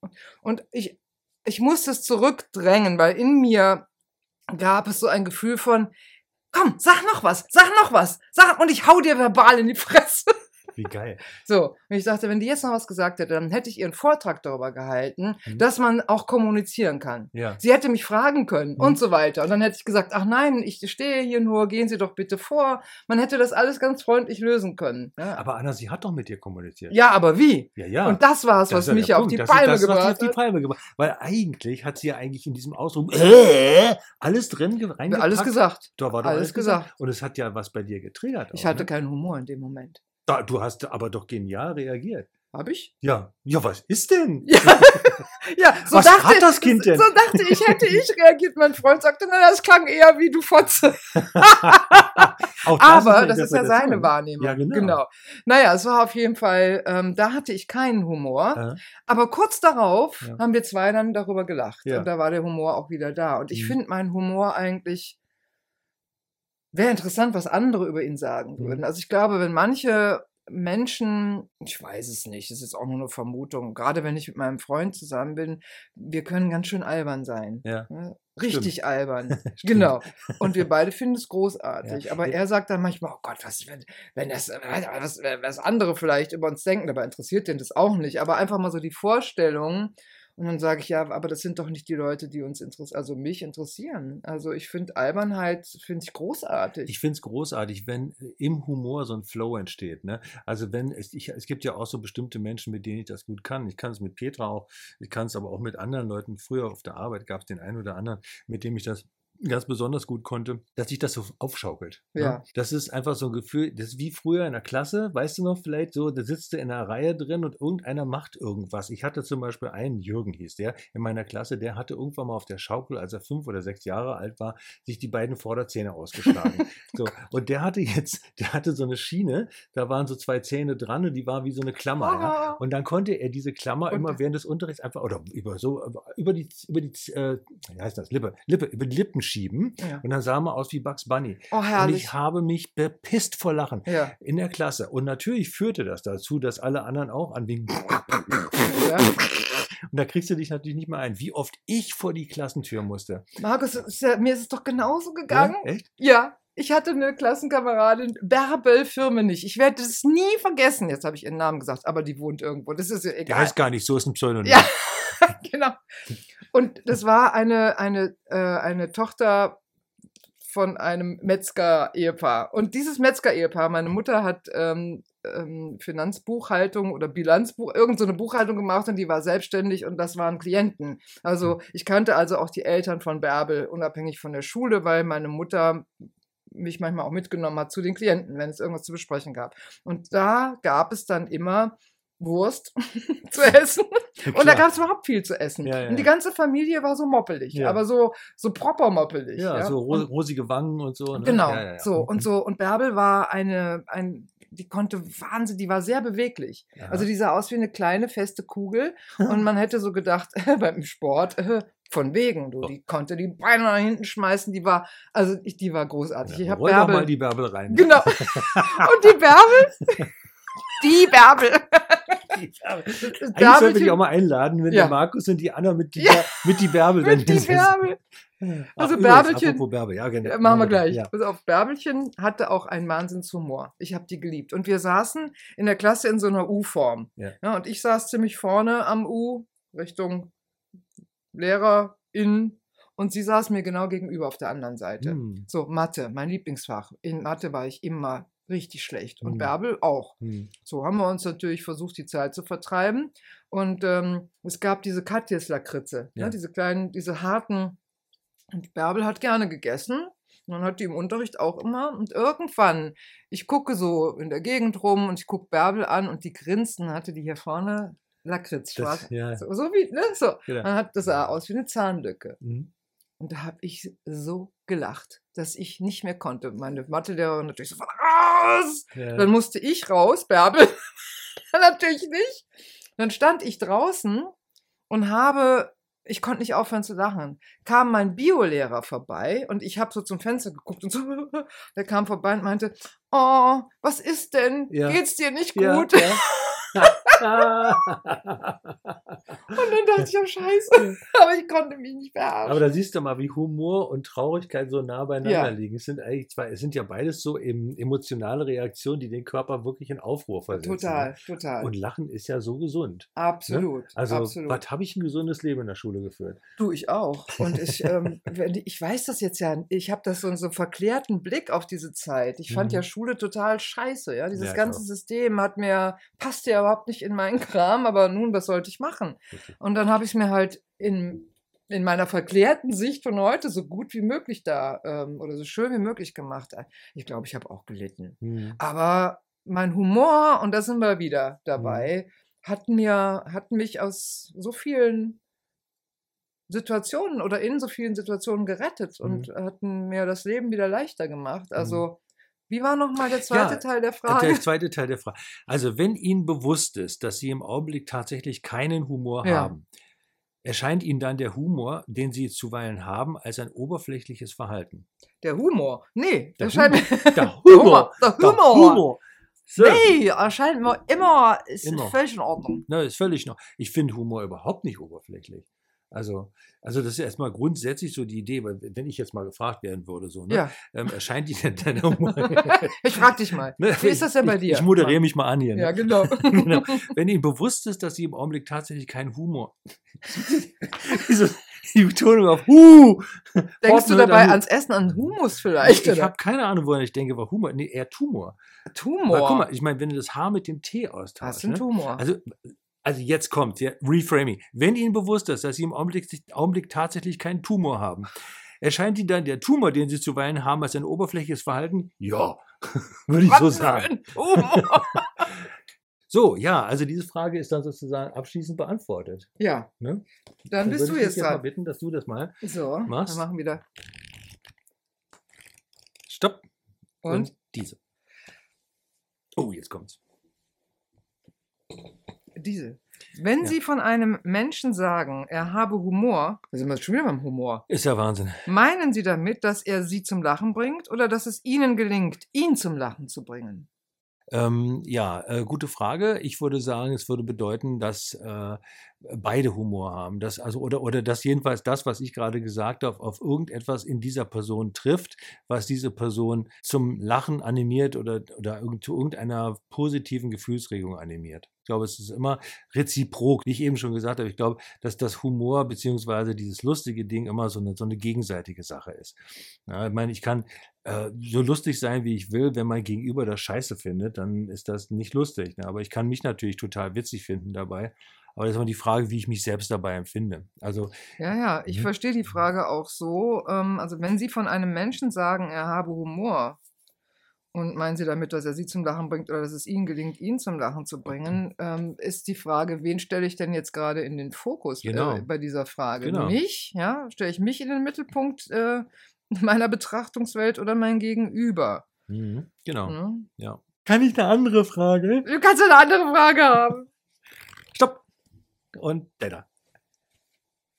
Und ich, ich musste es zurückdrängen, weil in mir gab es so ein Gefühl von, komm, sag noch was, sag noch was, sag, und ich hau dir verbal in die Fresse. Wie geil. So, und ich dachte, wenn die jetzt noch was gesagt hätte, dann hätte ich ihren Vortrag darüber gehalten, Mhm. dass man auch kommunizieren kann. Ja. Sie hätte mich fragen können Mhm. und so weiter. Und dann hätte ich gesagt, ach nein, ich stehe hier nur, gehen Sie doch bitte vor. Man hätte das alles ganz freundlich lösen können. Ja, Aber Anna, sie hat doch mit dir kommuniziert. ja aber wie? ja. ja. Und das war es, was mich auf die Das- Palme das, gebracht auf die hat. Palme gebracht. Weil eigentlich hat sie ja eigentlich in diesem Ausdruck äh, alles drin ge- reingepackt. Alles gesagt. Da war doch alles alles gesagt. gesagt. Und es hat ja was bei dir getriggert. Ich auch, hatte ne? keinen Humor in dem Moment. Da, Du hast aber doch genial reagiert. Hab ich? Ja. Ja, was ist denn? Ja, ja so Was dachte hat das Kind denn? So dachte ich, hätte ich reagiert. Mein Freund sagte, na, das klang eher wie du Fotze. Aber das ist ja seine. Wahrnehmung. Ja, genau. Naja, es war auf jeden Fall, ähm, da hatte ich keinen Humor. Ja. Aber kurz darauf Ja. haben wir zwei dann darüber gelacht. Und da war der Humor auch wieder da. Und ich Mhm. finde meinen Humor eigentlich, wäre interessant, was andere über ihn sagen Mhm. würden. Also ich glaube, wenn manche Menschen, ich weiß es nicht, es ist auch nur eine Vermutung, gerade wenn ich mit meinem Freund zusammen bin, wir können ganz schön albern sein. Ja. Ne? Richtig albern. genau. Und wir beide finden es großartig. Ja. Aber er sagt dann manchmal, oh Gott, was, wenn, wenn das, was, was andere vielleicht über uns denken, dabei interessiert den das auch nicht. Aber einfach mal so die Vorstellung. Und dann sage ich, ja, aber das sind doch nicht die Leute, die uns interessieren, also mich interessieren. Also ich finde Albernheit, finde ich großartig. Ich finde es großartig, wenn äh, im Humor so ein Flow entsteht. Ne? Also wenn es, ich, es gibt ja auch so bestimmte Menschen, mit denen ich das gut kann. Ich kann es mit Petra auch, ich kann es aber auch mit anderen Leuten. Früher auf der Arbeit gab es den einen oder anderen, mit dem ich das ganz besonders gut konnte, dass sich das so aufschaukelt. ne? Ja. Das ist einfach so ein Gefühl, das ist wie früher in der Klasse, weißt du noch, vielleicht so, da sitzt du in einer Reihe drin und irgendeiner macht irgendwas. Ich hatte zum Beispiel einen, Jürgen hieß der, in meiner Klasse, der hatte irgendwann mal auf der Schaukel, als er fünf oder sechs Jahre alt war, sich die beiden Vorderzähne ausgeschlagen. so, und der hatte jetzt, der hatte so eine Schiene, da waren so zwei Zähne dran und die war wie so eine Klammer. Ja? Ah. Und dann konnte er diese Klammer Und- immer während des Unterrichts einfach, oder über so, über die, über die, äh, wie heißt das, Lippe, Lippe, über die Lippen schieben. Ja. Und dann sah man aus wie Bugs Bunny. Oh, Und herrlich. ich habe mich bepisst vor Lachen Ja. in der Klasse. Und natürlich führte das dazu, dass alle anderen auch anwingen. ja. Und da kriegst du dich natürlich nicht mehr ein, wie oft ich vor die Klassentür musste. Markus, ist ja, mir ist es doch genauso gegangen. Ja, echt? Ja, ich hatte eine Klassenkameradin, Bärbel Firmenich. Ich werde das nie vergessen. Jetzt habe ich ihren Namen gesagt, aber die wohnt irgendwo. Das ist ja Der egal. heißt gar nicht so, ist ein Pseudonym. Ja. genau. Und das war eine, eine, äh, eine Tochter von einem Metzger-Ehepaar. Und dieses Metzger-Ehepaar, meine Mutter hat ähm, ähm, Finanzbuchhaltung oder Bilanzbuch, irgend so eine Buchhaltung gemacht und die war selbstständig und das waren Klienten. Also ich kannte also auch die Eltern von Bärbel, unabhängig von der Schule, weil meine Mutter mich manchmal auch mitgenommen hat zu den Klienten, wenn es irgendwas zu besprechen gab. Und da gab es dann immer Wurst zu essen. Und da gab es überhaupt viel zu essen. Ja, ja, Und die ja. ganze Familie war so moppelig, Ja. aber so, so proper moppelig. Ja, so Und, rosige Wangen und so. Ne? genau, Ja, ja, ja. so und so. Und Bärbel war eine, ein, die konnte Wahnsinn, die war sehr beweglich. Ja. Also die sah aus wie eine kleine feste Kugel und man hätte so gedacht, beim Sport, äh, von wegen, du, die konnte die Beine nach hinten schmeißen, die war, also ich, die war großartig. ich ja, habe roll doch mal Bärbel, die Bärbel rein. genau. und die Bärbel, die Bärbel. Die Bärbel. Eigentlich sollte ich Bärbelchen auch mal einladen, wenn Ja. der Markus und die Anna mit die, Ja. Mit die Bärbel dann mit die. Bärbel. Ach, Also übrigens, Bärbelchen- Bärbel, ja, genau. Ja, machen wir gleich. Ja. Pass auf, Bärbelchen hatte auch einen Wahnsinnshumor. Ich habe die geliebt. Und wir saßen in der Klasse in so einer U-Form. Ja. und ich saß ziemlich vorne am U, Richtung Lehrerin. Und sie saß mir genau gegenüber auf der anderen Seite. Hm. So, Mathe, mein Lieblingsfach. In Mathe war ich immer richtig schlecht. Und Hm. Bärbel auch. Hm. So haben wir uns natürlich versucht, die Zeit zu vertreiben. Und ähm, es gab diese Katjes-Lakritze, Ja. ne, diese kleinen, diese harten. Und Bärbel hat gerne gegessen. Und dann hat die im Unterricht auch immer. Und irgendwann, ich gucke so in der Gegend rum und ich gucke Bärbel an und die grinst und hatte die hier vorne Lakritz Das, schwarz. ja, So, so wie, ne? So. genau. Dann hat das sah aus wie eine Zahnlücke. Hm. Und da habe ich so gelacht, dass ich nicht mehr konnte. Meine Mathelehrerin natürlich sofort raus. Ja. Dann musste ich raus, Bärbel. Natürlich nicht. Dann stand ich draußen und habe, ich konnte nicht aufhören zu lachen, kam mein Biolehrer vorbei und ich habe so zum Fenster geguckt und so, der kam vorbei und meinte, oh, was ist denn? Ja. Geht's dir nicht gut? ja. Und dann dachte ich, oh scheiße, aber ich konnte mich nicht beherrschen. Aber da siehst du mal, wie Humor und Traurigkeit so nah beieinander Ja. liegen. Es sind eigentlich zwei, es sind ja beides so eben emotionale Reaktionen, die den Körper wirklich in Aufruhr versetzen. total, ne? total. Und Lachen ist ja so gesund. absolut, Also, absolut. was habe ich ein gesundes Leben in der Schule geführt? Du, ich auch. Und ich, ähm, ich weiß das jetzt ja, ich habe das so, so einen verklärten Blick auf diese Zeit. Ich fand Mhm. ja Schule total scheiße. Ja? Dieses Ja, ganze. System hat mir, passte ja überhaupt nicht in meinen Kram, aber nun, was sollte ich machen? Und dann habe ich mir halt in, in meiner verklärten Sicht von heute so gut wie möglich da ähm, oder so schön wie möglich gemacht. Ich glaube, ich habe auch gelitten. Hm. Aber mein Humor, und da sind wir Mhm. wieder dabei, hat mir, hat mich aus so vielen Situationen oder in so vielen Situationen gerettet und Mhm. hatten mir das Leben wieder leichter gemacht. Also, wie war nochmal der zweite Ja, Teil der Der Frage? zweite Teil der Frage. Also, wenn Ihnen bewusst ist, dass Sie im Augenblick tatsächlich keinen Humor Ja. haben, erscheint Ihnen dann der Humor, den Sie zuweilen haben, als ein oberflächliches Verhalten. Der Humor. Nee, Der erscheint mir. Der Humor! Der Der Humor. Humor! So. Nee, erscheint mir immer, ist Immer. völlig in Ordnung. Na, ist völlig noch. Ich finde Humor überhaupt nicht oberflächlich. Also, also das ist erstmal grundsätzlich so die Idee, weil wenn ich jetzt mal gefragt werden würde, so, ne, Ja, ähm, erscheint Ihnen denn der Humor? ich frag dich mal. Ne, Wie ist das denn bei ich, dir? Ich moderiere mich mal an hier. Ne? Ja, genau. genau. Wenn Ihnen bewusst ist, dass Sie im Augenblick tatsächlich keinen Humor. Die Betonung auf Huh. Denkst du dabei dann- ans Essen, an Humus vielleicht? Ich oder? habe keine Ahnung, woran ich denke, war Humor. Nee, eher Tumor. Tumor. Aber guck mal, ich meine, wenn du das Haar mit dem T Hast austauschst. du einen Ne? Tumor? Also, also jetzt kommt, ja, Reframing. Wenn Ihnen bewusst ist, dass Sie im Augenblick, Augenblick tatsächlich keinen Tumor haben, Erscheint Ihnen dann der Tumor, den Sie zuweilen haben, als ein oberflächliches Verhalten? Ja, würde ich so Was für sagen. So, ja, also diese Frage ist dann sozusagen abschließend beantwortet. ja, Ne? dann bist würde du ich jetzt dich mal dran. bitten, dass du das mal. So, Machst. wir machen wieder. Stopp. Und? diese. Oh, jetzt kommt's. Diese. Wenn Ja. Sie von einem Menschen sagen, er habe Humor, da sind wir schon wieder beim Humor, Ist ja Wahnsinn. meinen Sie damit, dass er Sie zum Lachen bringt oder dass es Ihnen gelingt, ihn zum Lachen zu bringen? Ähm, ja, äh, gute Frage. Ich würde sagen, es würde bedeuten, dass äh, beide Humor haben. Dass, also, oder, oder dass jedenfalls das, was ich gerade gesagt habe, auf irgendetwas in dieser Person trifft, was diese Person zum Lachen animiert oder, oder zu irgendeiner positiven Gefühlsregung animiert. Ich glaube, es ist immer reziprok. Wie ich eben schon gesagt habe, ich glaube, dass das Humor beziehungsweise dieses lustige Ding immer so eine, so eine gegenseitige Sache ist. Ja, ich meine, ich kann äh, so lustig sein, wie ich will. Wenn mein Gegenüber das scheiße findet, dann ist das nicht lustig. Ne? Aber ich kann mich natürlich total witzig finden dabei. Aber das ist immer die Frage, wie ich mich selbst dabei empfinde. Also, Ja, ja, ich Mhm. verstehe die Frage auch so. Ähm, also wenn Sie von einem Menschen sagen, er habe Humor und meinen Sie damit, dass er Sie zum Lachen bringt oder dass es Ihnen gelingt, ihn zum Lachen zu bringen, ähm, ist die Frage, wen stelle ich denn jetzt gerade in den Fokus Genau. äh, bei dieser Frage? Genau. Mich? Ja, stelle ich mich in den Mittelpunkt äh, meiner Betrachtungswelt oder mein Gegenüber? mhm, genau. Ne? Ja. Kann ich eine andere Frage? Du kannst eine andere Frage haben. Und da.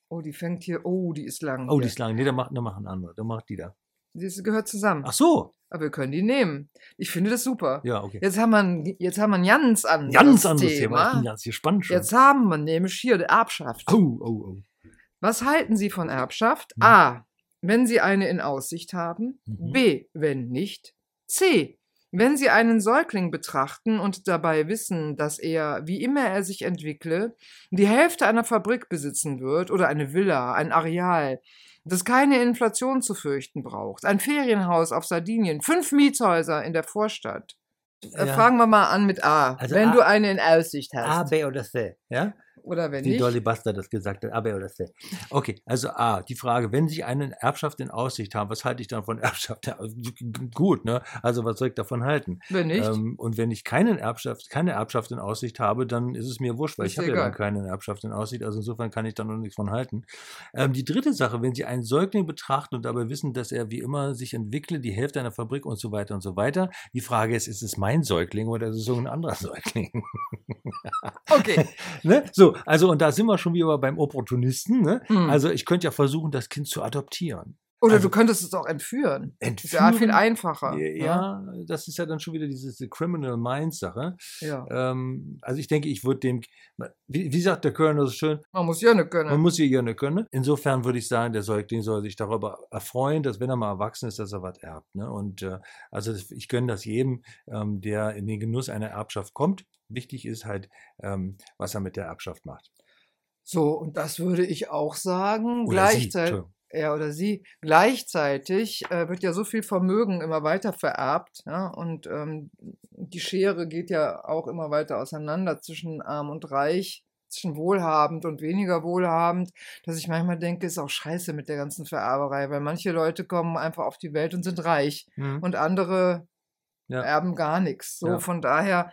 Oh, die fängt hier. Oh, die ist lang. Oh, hier. die ist lang. Nee, da macht, da machen andere. Da macht die da. Ist, gehört zusammen. Ach so. Aber wir können die nehmen. Ich finde das super. Ja, okay. Jetzt haben wir ein, jetzt haben wir ein ganz anderes Ganz anderes Thema. Thema. Ganz gespannt schon. Jetzt haben wir nämlich hier die Erbschaft. Oh, oh, oh. Was halten Sie von Erbschaft? Mhm. A. Wenn Sie eine in Aussicht haben. Mhm. B. Wenn nicht. C. Wenn Sie einen Säugling betrachten und dabei wissen, dass er, wie immer er sich entwickle, die Hälfte einer Fabrik besitzen wird oder eine Villa, ein Areal, das keine Inflation zu fürchten braucht, ein Ferienhaus auf Sardinien, fünf Mietshäuser in der Vorstadt. Äh, Ja. Fangen wir mal an mit A. Also wenn A- du eine in Aussicht hast. A, B oder C. Ja? Oder wenn Wie nicht. Dolly Buster das gesagt hat, A, B oder C. Okay, also A, die Frage, wenn Sie eine Erbschaft in Aussicht haben, was halte ich dann von Erbschaft? Gut, ne? Also was soll ich davon halten? Wenn nicht. Ähm, und wenn ich keinen Erbschaft, keine Erbschaft in Aussicht habe, dann ist es mir wurscht, weil Ist ich habe ja dann keine Erbschaft in Aussicht. Also insofern kann ich da noch nichts von halten. Ähm, die dritte Sache, wenn Sie einen Säugling betrachten und dabei wissen, dass er wie immer sich entwickle, die Hälfte einer Fabrik und so weiter und so weiter. Die Frage ist, ist es mein Säugling oder ist es so ein anderer Säugling? okay. ne? So, also und da sind wir schon wieder beim Opportunisten. Ne? Hm. Also ich könnte ja versuchen, das Kind zu adoptieren. Oder also- du könntest es auch entführen. Ist Entführen? ja viel einfacher. ne? Ja, das ist ja dann schon wieder diese, diese Criminal Minds Sache. ja. Ähm, also ich denke, ich würde dem, wie, wie sagt der Colonel so schön, Man muss ja nicht können. man muss hier gerne können. Insofern würde ich sagen, der Säugling soll sich darüber erfreuen, dass wenn er mal erwachsen ist, dass er was erbt. Ne? Und äh, also ich gönne das jedem, ähm, der in den Genuss einer Erbschaft kommt. Wichtig ist halt, ähm, was er mit der Erbschaft macht. So, und das würde ich auch sagen. Oder sie, Gleichzeitig, Entschuldigung. Er oder sie, gleichzeitig äh, wird ja so viel Vermögen immer weiter vererbt. Ja? Und ähm, die Schere geht ja auch immer weiter auseinander zwischen arm und reich, zwischen wohlhabend und weniger wohlhabend, dass ich manchmal denke, ist auch scheiße mit der ganzen Vererberei, weil manche Leute kommen einfach auf die Welt und sind reich Mhm. und andere Ja. erben gar nichts. So, Ja. von daher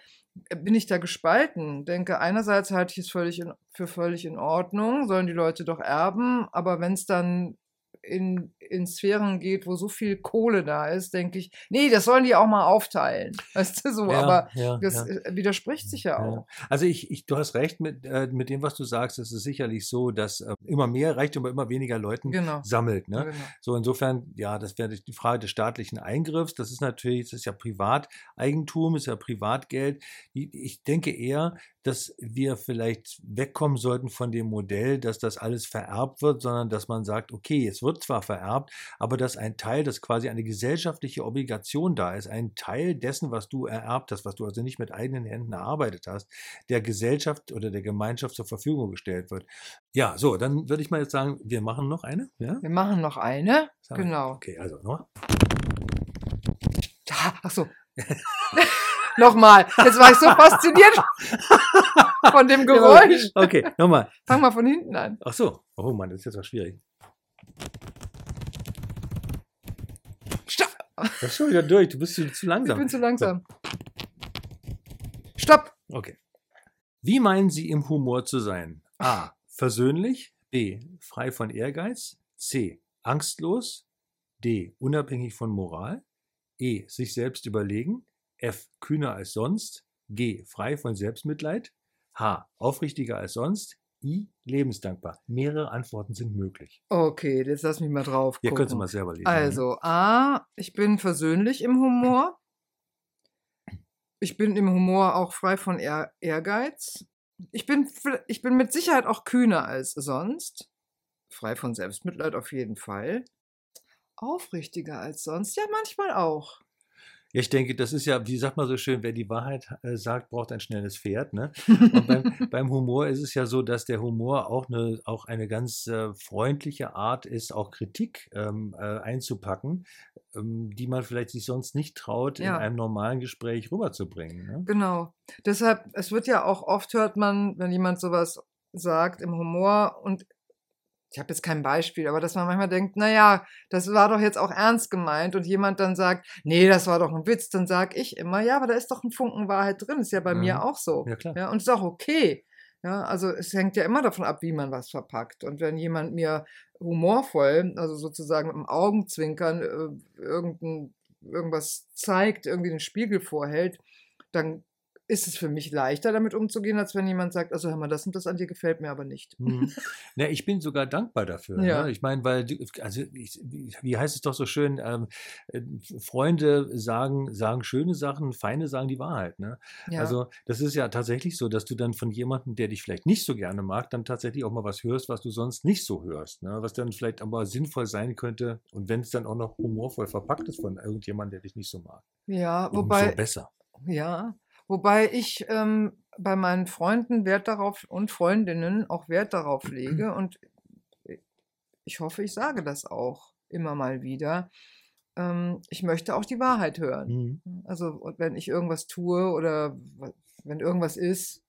äh, bin ich da gespalten. Denke, einerseits halte ich es völlig in, für völlig in Ordnung, sollen die Leute doch erben, aber wenn es dann in, in Sphären geht, wo so viel Kohle da ist, denke ich, nee, das sollen die auch mal aufteilen. Weißt du so, Ja, aber ja, das ja. äh, widerspricht sich ja auch. Also ich, ich, du hast recht mit, äh, mit dem, was du sagst. Es ist sicherlich so, dass äh, immer mehr Reichtum bei immer weniger Leuten Genau. sammelt. Ne? genau. So insofern, ja, das wäre die Frage des staatlichen Eingriffs. Das ist natürlich, das ist ja Privateigentum, ist ja Privatgeld. Ich denke eher, dass wir vielleicht wegkommen sollten von dem Modell, dass das alles vererbt wird, sondern dass man sagt, okay, es wird zwar vererbt, aber dass ein Teil, dass quasi eine gesellschaftliche Obligation da ist, ein Teil dessen, was du ererbt hast, was du also nicht mit eigenen Händen erarbeitet hast, der Gesellschaft oder der Gemeinschaft zur Verfügung gestellt wird. Ja, so, dann würde ich mal jetzt sagen, wir machen noch eine. Ja? Wir machen noch eine. Sagen. Genau. Okay, also nochmal. Ah, Ach so. Nochmal. Jetzt war ich so fasziniert von dem Geräusch. Okay, nochmal. Fang mal von hinten an. Ach so. Oh Mann, das ist jetzt was schwierig. Das ist schon wieder durch. Du bist zu, zu Ich langsam. bin zu langsam. Stopp! Okay. Wie meinen Sie im Humor zu sein? A. Versöhnlich. B. Frei von Ehrgeiz. C. Angstlos. D. Unabhängig von Moral. E. Sich selbst überlegen. F. Kühner als sonst. G. Frei von Selbstmitleid. H. Aufrichtiger als sonst. I. Lebensdankbar. Mehrere Antworten sind möglich. Okay, jetzt lass mich mal drauf. Ihr könnt es gucken. mal selber lesen. Also, A, ich bin versöhnlich im Humor. Ich bin im Humor auch frei von Ehr Ehrgeiz. Ich bin, ich bin mit Sicherheit auch kühner als sonst. Frei von Selbstmitleid auf jeden Fall. Aufrichtiger als sonst, ja, manchmal auch. Ja, ich denke, das ist ja, wie sagt man so schön, wer die Wahrheit äh, sagt, braucht ein schnelles Pferd. Ne? Und beim, beim Humor ist es ja so, dass der Humor auch eine, auch eine ganz äh, freundliche Art ist, auch Kritik ähm, äh, einzupacken, ähm, die man vielleicht sich sonst nicht traut, in Ja. einem normalen Gespräch rüberzubringen. Ne? Genau. Deshalb, es wird ja auch oft hört man, wenn jemand sowas sagt im Humor und ich habe jetzt kein Beispiel, aber dass man manchmal denkt, naja, das war doch jetzt auch ernst gemeint und jemand dann sagt, nee, das war doch ein Witz, dann sage ich immer, ja, aber da ist doch ein Funken Wahrheit drin, ist ja bei mir Mhm. auch so. Ja, klar. Ja, und ist auch okay. Ja, also es hängt ja immer davon ab, wie man was verpackt. Und wenn jemand mir humorvoll, also sozusagen mit dem Augenzwinkern äh, irgendein, irgendwas zeigt, irgendwie den Spiegel vorhält, dann ist es für mich leichter, damit umzugehen, als wenn jemand sagt, also hör mal, das und das an dir gefällt mir aber nicht. Mhm. Ja, ich bin sogar dankbar dafür. Ja. Ne? Ich meine, weil, also ich, wie heißt es doch so schön, ähm, äh, Freunde sagen, sagen schöne Sachen, Feinde sagen die Wahrheit. Ne? Ja, Also das ist ja tatsächlich so, dass du dann von jemandem, der dich vielleicht nicht so gerne mag, dann tatsächlich auch mal was hörst, was du sonst nicht so hörst. Ne? Was dann vielleicht aber sinnvoll sein könnte und wenn es dann auch noch humorvoll verpackt ist von irgendjemandem, der dich nicht so mag. ja Umso wobei, besser. Ja, wobei ich ähm, bei meinen Freunden Wert darauf und Freundinnen auch Wert darauf lege und ich hoffe, ich sage das auch immer mal wieder. Ähm, ich möchte auch die Wahrheit hören. Mhm. Also wenn ich irgendwas tue oder wenn irgendwas ist,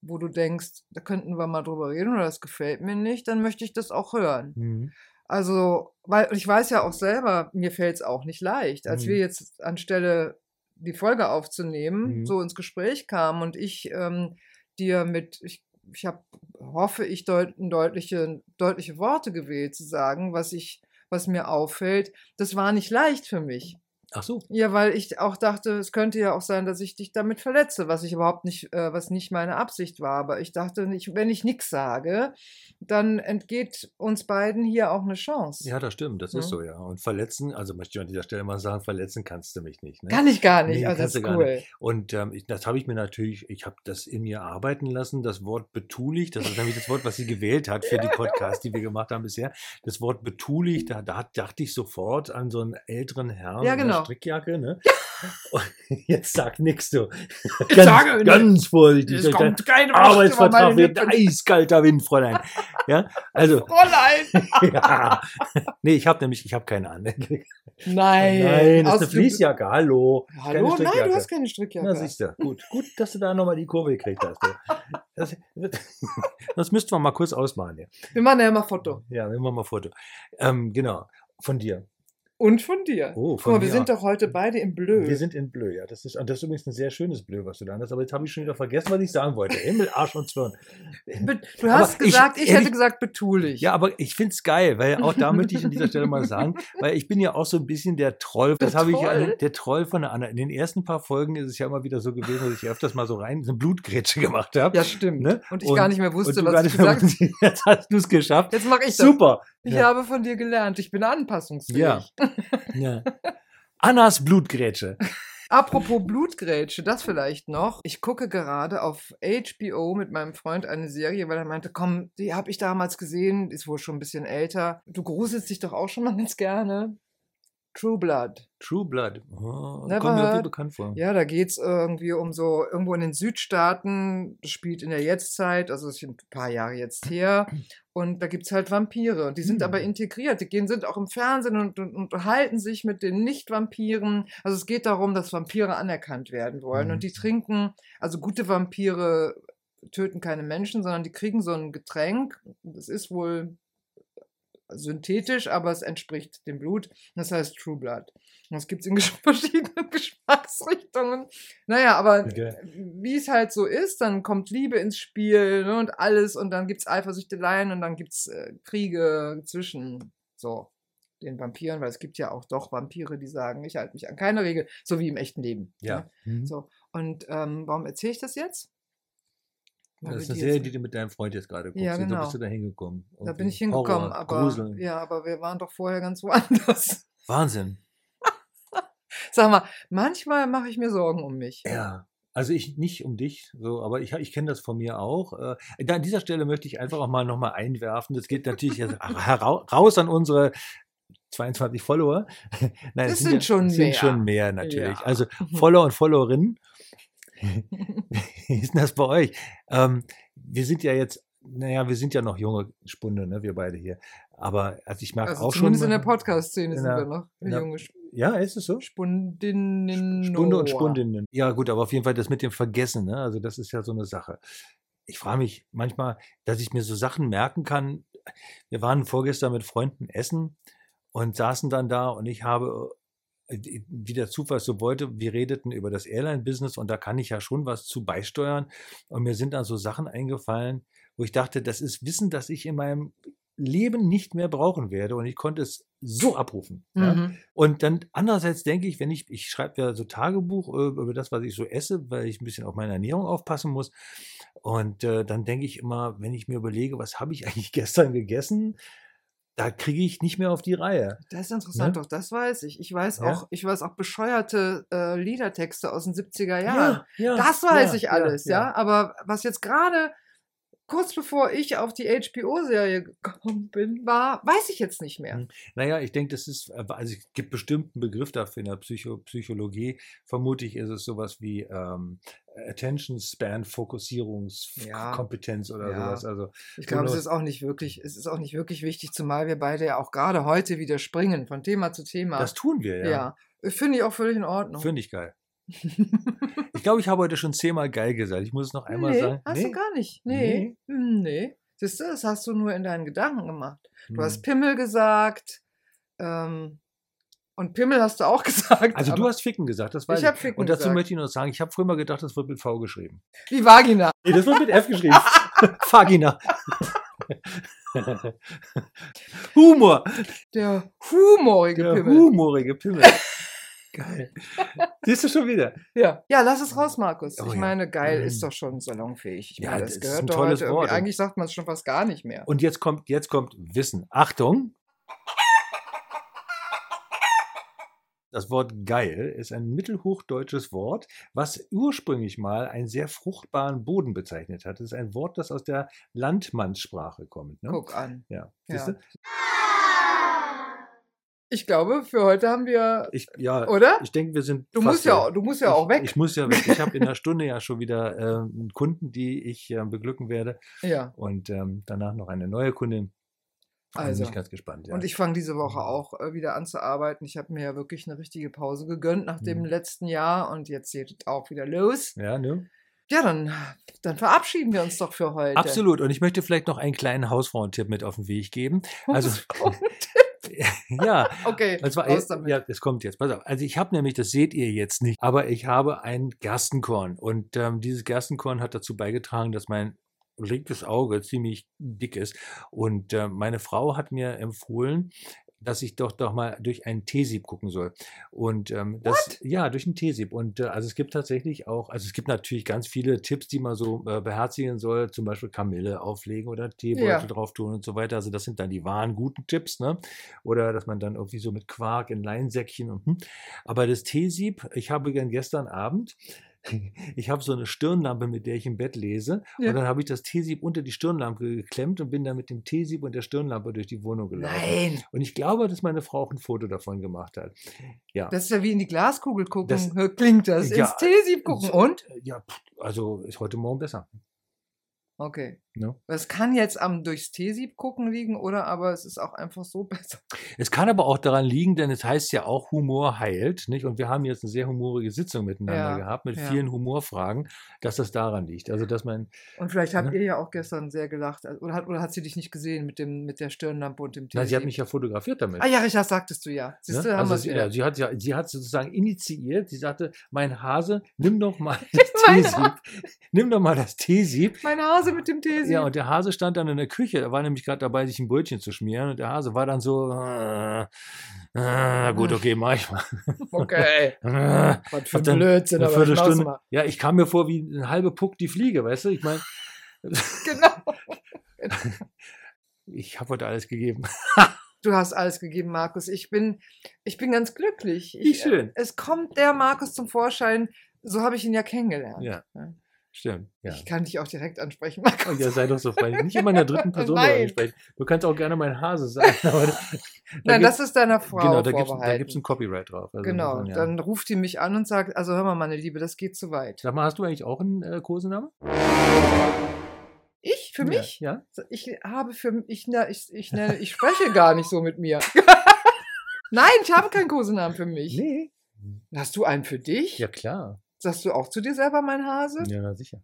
wo du denkst, da könnten wir mal drüber reden oder das gefällt mir nicht, dann möchte ich das auch hören. Mhm. Also, weil ich weiß ja auch selber, mir fällt es auch nicht leicht. Als Mhm. wir jetzt anstelle die Folge aufzunehmen, Mhm. so ins Gespräch kamen und ich ähm, dir mit, ich, ich habe, hoffe ich, deut, deutliche, deutliche Worte gewählt zu sagen, was ich, was mir auffällt. Das war nicht leicht für mich. Ach so. Ja, weil ich auch dachte, es könnte ja auch sein, dass ich dich damit verletze, was ich überhaupt nicht, äh, was nicht meine Absicht war. Aber ich dachte, nicht, wenn ich nichts sage, dann entgeht uns beiden hier auch eine Chance. Ja, das stimmt, das ist Ja. so, ja. Und verletzen, also möchte ich an dieser Stelle mal sagen, verletzen kannst du mich nicht. Ne? Kann ich gar nicht. Nee, also das ist cool. Und ähm, ich, das habe ich mir natürlich, ich habe das in mir arbeiten lassen, das Wort betulich, das ist nämlich das Wort, was sie gewählt hat für die Podcasts, die wir gemacht haben bisher. Das Wort betulich, da, da dachte ich sofort an so einen älteren Herrn Ja, in genau. Strickjacke. Ne? Jetzt sag nix du. Ich ganz, sage ganz vorsichtig. Es kommt kein Arbeitsvertrag wird eiskalter Wind, Fräulein. Ja, also, Fräulein! ja. Nee, ich habe nämlich, ich habe keine an. Nein. Nein, das ist eine Fließjacke, hallo. Hallo? Nein, du hast keine Strickjacke. Na, siehst du. Gut, gut, dass du da nochmal die Kurve gekriegt hast. Das, das müssten wir mal kurz ausmalen. Ja, Wir machen ja mal Foto. ja wir mal ein Foto. Ähm, genau, von dir. Und von dir. Oh, Guck von mal, wir mir. sind doch heute beide im Bleu. Wir sind in Bleu, ja. Das ist, das ist übrigens ein sehr schönes Bleu, was du da hast. Aber jetzt habe ich schon wieder vergessen, was ich sagen wollte. Himmel, Arsch und Zwirn. Du Aber hast ich- gesagt, ich, ehrlich- hätte gesagt betulich. Ja, aber ich finde es geil, weil auch da möchte ich an dieser Stelle mal sagen, weil ich bin ja auch so ein bisschen der Troll. Das habe ich ja, der Troll von der Anna. In den ersten paar Folgen ist es ja immer wieder so gewesen, dass ich öfters mal so rein eine Blutgrätsche gemacht habe. Ja, stimmt. Ne? Und ich gar nicht mehr wusste, und du was ich gesagt habe. Jetzt hast du es geschafft. Jetzt mache ich das. Super. Ich Ja. habe von dir gelernt. Ich bin anpassungsfähig. Ja. Ja. Annas Blutgrätsche. Apropos Blutgrätsche, das vielleicht noch. Ich gucke gerade auf HBO mit meinem Freund eine Serie, weil er meinte, komm, die habe ich damals gesehen, ist wohl schon ein bisschen älter. Du gruselst dich doch auch schon mal ganz gerne. True Blood. True Blood. Oh, Never kommt mir irgendwie bekannt vor. Ja, da geht es irgendwie um so, irgendwo in den Südstaaten, das spielt in der Jetztzeit, also das ist ein paar Jahre jetzt her. Und da gibt es halt Vampire. Und die sind Hm. aber integriert. Die gehen, sind auch im Fernsehen und, und, unterhalten sich mit den Nicht-Vampiren. Also es geht darum, dass Vampire anerkannt werden wollen. Mhm. Und die trinken, also gute Vampire töten keine Menschen, sondern die kriegen so ein Getränk. Das ist wohl synthetisch, aber es entspricht dem Blut. Das heißt True Blood. Und das gibt es in verschiedenen Geschmacksrichtungen. Naja, aber Okay. wie es halt so ist, dann kommt Liebe ins Spiel ne, und alles und dann gibt es Eifersüchteleien und dann gibt es äh, Kriege zwischen so den Vampiren, weil es gibt ja auch doch Vampire, die sagen, ich halte mich an keine Regel, so wie im echten Leben. Ja. Ne? Mhm. So. Und ähm, warum erzähle ich das jetzt? Das ist eine Serie, die du mit deinem Freund jetzt gerade guckst. Ja, und Da genau. bist du da hingekommen. Da bin Irgendwie ich hingekommen, Horror, aber Gruseln. ja, aber wir waren doch vorher ganz woanders. Wahnsinn. Sag mal, manchmal mache ich mir Sorgen um mich. Ja. Also ich nicht um dich, so, aber ich, ich kenne das von mir auch. Äh, an dieser Stelle möchte ich einfach auch mal nochmal einwerfen. Das geht natürlich jetzt raus an unsere 22 Follower. Nein, Das es sind schon sind mehr. schon mehr natürlich. Ja. Also Follower und Followerinnen. Wie ist denn das bei euch? Ähm, wir sind ja jetzt, naja, wir sind ja noch junge Spunde, ne, wir beide hier. Aber also ich merke Also auch schon. zumindest in der Podcast-Szene in sind wir noch in der- junge Ja, ist es so? Spundinnen. Stunde und Spundinnen. Ja, gut, aber auf jeden Fall das mit dem Vergessen, ne? Also das ist ja so eine Sache. Ich frage mich manchmal, dass ich mir so Sachen merken kann. Wir waren vorgestern mit Freunden essen und saßen dann da und ich habe, wie der Zufall so wollte, wir redeten über das Airline-Business und da kann ich ja schon was zu beisteuern. Und mir sind dann so Sachen eingefallen, wo ich dachte, das ist Wissen, das ich in meinem Leben nicht mehr brauchen werde und ich konnte es so abrufen. Ja? Mhm. Und dann andererseits denke ich, wenn ich, ich schreibe ja so Tagebuch äh, über das, was ich so esse, weil ich ein bisschen auf meine Ernährung aufpassen muss. Und äh, dann denke ich immer, wenn ich mir überlege, was habe ich eigentlich gestern gegessen, da kriege ich nicht mehr auf die Reihe. Das ist interessant, Ne? doch, das weiß ich. Ich weiß Ja. auch, ich weiß auch bescheuerte äh, Liedertexte aus den 70er Jahren. ja, Das weiß ja, ich alles, ja, ja. Aber was jetzt gerade kurz bevor ich auf die HBO-Serie gekommen bin, war, weiß ich jetzt nicht mehr. Hm. Naja, ich denke, das ist, äh, also es gibt bestimmt einen Begriff dafür in der Psycho Psychologie. Vermutlich ist es sowas wie ähm, Attention Span, Ja. Fokussierungskompetenz oder Ja. sowas. Also Ich glaube, es ist auch nicht wirklich, es ist auch nicht wirklich wichtig, zumal wir beide ja auch gerade heute wieder springen von Thema zu Thema. das tun wir, ja. ja. Finde ich auch völlig in Ordnung. Finde ich geil. Ich glaube, ich habe heute schon zehnmal geil gesagt. Ich muss es noch einmal nee, sagen. hast du gar nicht. Nee. Hm, Nee. Siehst du, das hast du nur in deinen Gedanken gemacht. Du Hm. hast Pimmel gesagt. Ähm, und Pimmel hast du auch gesagt. Also du hast Ficken gesagt, das weiß Ich hab Ficken Und dazu gesagt. möchte ich noch sagen, ich habe früher mal gedacht, das wird mit V geschrieben. Wie Vagina. Nee, das wird mit F geschrieben. Vagina. Humor. Der humorige Der Pimmel. humorige Pimmel. Geil. Siehst du schon wieder? Ja. ja, lass es raus, Markus. Oh ich ja. meine, geil Mhm. ist doch schon salonfähig. Ich Ja, meine, das das ist gehört ein doch tolles heute. Wort. Eigentlich sagt man es schon fast gar nicht mehr. Und jetzt kommt, jetzt kommt Wissen. Achtung. Das Wort geil ist ein mittelhochdeutsches Wort, was ursprünglich mal einen sehr fruchtbaren Boden bezeichnet hat. Das ist ein Wort, das aus der Landmannssprache kommt. Ne? Guck an. Ja. Ja. Siehst du? Ich glaube, für heute haben wir. Ich, ja, Oder? ich denke, wir sind. Du fast musst ja, auch- du musst ja auch ich, weg. Ich muss ja weg. Ich habe in einer Stunde ja schon wieder äh, einen Kunden, die ich äh, beglücken werde. ja. Und ähm, danach noch eine neue Kundin. Da bin Also. ich ganz gespannt. Ja. Und ich fange diese Woche auch äh, wieder an zu arbeiten. Ich habe mir ja wirklich eine richtige Pause gegönnt nach dem Mhm. letzten Jahr und jetzt geht es auch wieder los. ja, ne? Ja, dann, dann verabschieden wir uns doch für heute. Absolut. Und ich möchte vielleicht noch einen kleinen Hausfrauentipp mit auf den Weg geben. Also, ja, okay, und zwar, raus damit. ja, es kommt jetzt. Pass auf. Also ich habe nämlich, das seht ihr jetzt nicht, aber ich habe ein Gerstenkorn. Und ähm, dieses Gerstenkorn hat dazu beigetragen, dass mein linkes Auge ziemlich dick ist. Und äh, meine Frau hat mir empfohlen, dass ich doch doch mal durch einen T-Sieb gucken soll. Und ähm, das, ja, durch einen T-Sieb. Und äh, also es gibt tatsächlich auch, also es gibt natürlich ganz viele Tipps, die man so äh, beherzigen soll, zum Beispiel Kamille auflegen oder Teebeutel Ja. drauf tun und so weiter. Also das sind dann die wahren guten Tipps, ne? Oder dass man dann irgendwie so mit Quark in Leinsäckchen und hm. Aber das T-Sieb, ich habe gern gestern Abend, ich habe so eine Stirnlampe, mit der ich im Bett lese. Ja. Und dann habe ich das T-Sieb unter die Stirnlampe geklemmt und bin dann mit dem T-Sieb und der Stirnlampe durch die Wohnung gelaufen. Nein, Und ich glaube, dass meine Frau auch ein Foto davon gemacht hat. Ja. das ist ja wie in die Glaskugel gucken. Das- Klingt das? Ja, Ins T-Sieb gucken. Und? Ja, also ist heute Morgen besser. Okay. Es kann jetzt am durchs Teesieb gucken liegen oder aber es ist auch einfach so besser. Es kann aber auch daran liegen, denn es heißt ja auch, Humor heilt. Nicht? Und wir haben jetzt eine sehr humorige Sitzung miteinander Ja, gehabt mit ja. vielen Humorfragen, dass das daran liegt. Also, dass man, Und vielleicht habt Ne? ihr ja auch gestern sehr gelacht. Also, Oder hat, oder hat sie dich nicht gesehen mit, dem, mit der Stirnlampe und dem na, sie hat mich ja fotografiert damit. Ah ja, Richard, sagtest du ja. Siehst Ne? du, haben Also sie, ja, sie, hat, ja, sie hat sozusagen initiiert, sie sagte, mein Hase, nimm doch mal das Teesieb. Nimm doch mal das Teesieb. Mein Hase mit dem Teesieb. Ja, und der Hase stand dann in der Küche, er war nämlich gerade dabei, sich ein Brötchen zu schmieren und der Hase war dann so, äh, äh, gut, okay, mach ich mal. okay. Äh, Was für dann Blödsinn, eine ich Viertelstunde. mal. Ja, ich kam mir vor wie ein halbe Puck die Fliege, weißt du? Ich meine, Genau. ich habe heute alles gegeben. Du hast alles gegeben, Markus. Ich bin, ich bin ganz glücklich. Wie Ich, schön. Es kommt der Markus zum Vorschein. So habe ich ihn ja kennengelernt. Ja. Stimmt. Ja. Ich kann dich auch direkt ansprechen, Markus. Ja, sei doch so freundlich. Nicht immer in der dritten Person Nein. darüber sprechen. Du kannst auch gerne mein Hase sein. Da Nein, das ist deiner Frau Genau, da gibt es ein Copyright drauf. Also genau, insofern, ja. dann ruft die mich an und sagt, also hör mal, meine Liebe, das geht zu weit. Sag mal, hast du eigentlich auch einen äh, Kosenamen? Ich? Für mich? Ja. Ich habe für ich, na, ich, ich, nenne, ich spreche gar nicht so mit mir. Nein, ich habe keinen Kosenamen für mich. Nee. Hast du einen für dich? Ja, klar. Sagst du auch zu dir selber, mein Hase? Ja, sicher.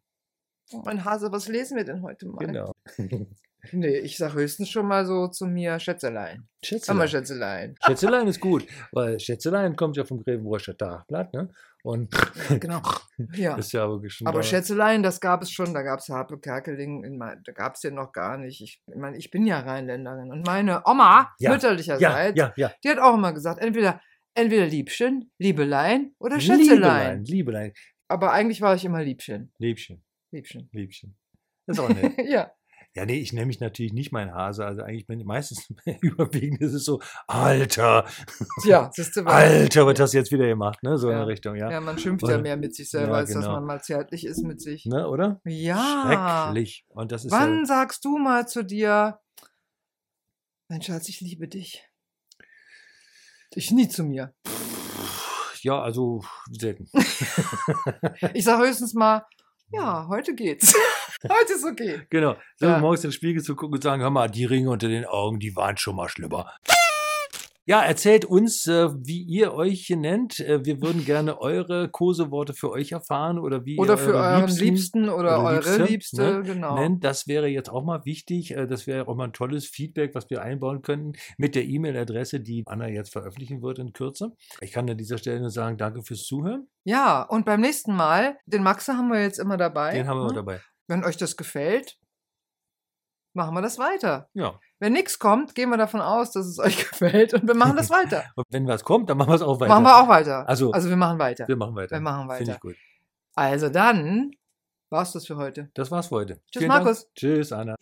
Oh, Mein Hase, was lesen wir denn heute mal? Genau. Nee, ich sag höchstens schon mal so zu mir Schätzelein. Sag mal, Schätzelein. Schätzelein. Schätzelein ist gut, weil Schätzelein kommt ja vom Grevenbräucher Tagblatt, ne? Und Genau. Ja. ist ja aber schon Aber Schätzelein, das gab es schon, da gab es Harpe Kerkeling, da gab es den noch gar nicht. Ich, ich meine, ich bin ja Rheinländerin und meine Oma, Ja, mütterlicherseits, ja, ja, ja. die hat auch immer gesagt, entweder, entweder Liebchen, Liebelein oder Liebelein, Schätzelein. Liebelein. Aber eigentlich war ich immer Liebchen. Liebchen, Liebchen. Liebchen. Das ist auch nett. ja. Ja, nee, ich nenne mich natürlich nicht mein Hase. Also eigentlich bin ich meistens überwiegend ist es so, Alter, Tja, siehst du, Alter, was hast du jetzt wieder gemacht, ne? So in Ja. der Richtung, ja. Ja, man schimpft Oder- ja mehr mit sich selber, Ja, als dass genau. man mal zärtlich ist mit sich. Ne, oder? Ja. Schrecklich. Und das ist Wann ja, sagst du mal zu dir, mein Schatz, ich liebe dich? Ich nie zu mir. ja, also selten. Ich sage höchstens mal, ja, heute geht's. heute ist okay. Genau. So Ja. morgens in den Spiegel zu gucken und sagen, hör mal, die Ringe unter den Augen, die waren schon mal schlimmer. Ja, erzählt uns, äh, wie ihr euch hier nennt. Äh, wir würden gerne eure Koseworte für euch erfahren oder wie Oder ihr für eure euren Liebsten Liebsten oder, oder eure Liebste, Liebste, ne, genau. nennt. Das wäre jetzt auch mal wichtig. Äh, Das wäre auch mal ein tolles Feedback, was wir einbauen könnten mit der E-Mail-Adresse, die Anna jetzt veröffentlichen wird in Kürze. Ich kann an dieser Stelle nur sagen, danke fürs Zuhören. Ja, und beim nächsten Mal, den Maxe haben wir jetzt immer dabei. Den haben wir ne? dabei. Wenn euch das gefällt, machen wir das weiter. Ja. Wenn nichts kommt, gehen wir davon aus, dass es euch gefällt und wir machen das weiter. Und wenn was kommt, dann machen wir es auch weiter. Machen wir auch weiter. Also- also wir machen weiter. Wir machen weiter. Wir machen Finde weiter. ich gut. Also dann war's das für heute. Das war's für heute. Tschüss, Vielen Dank. Markus. Tschüss, Anna.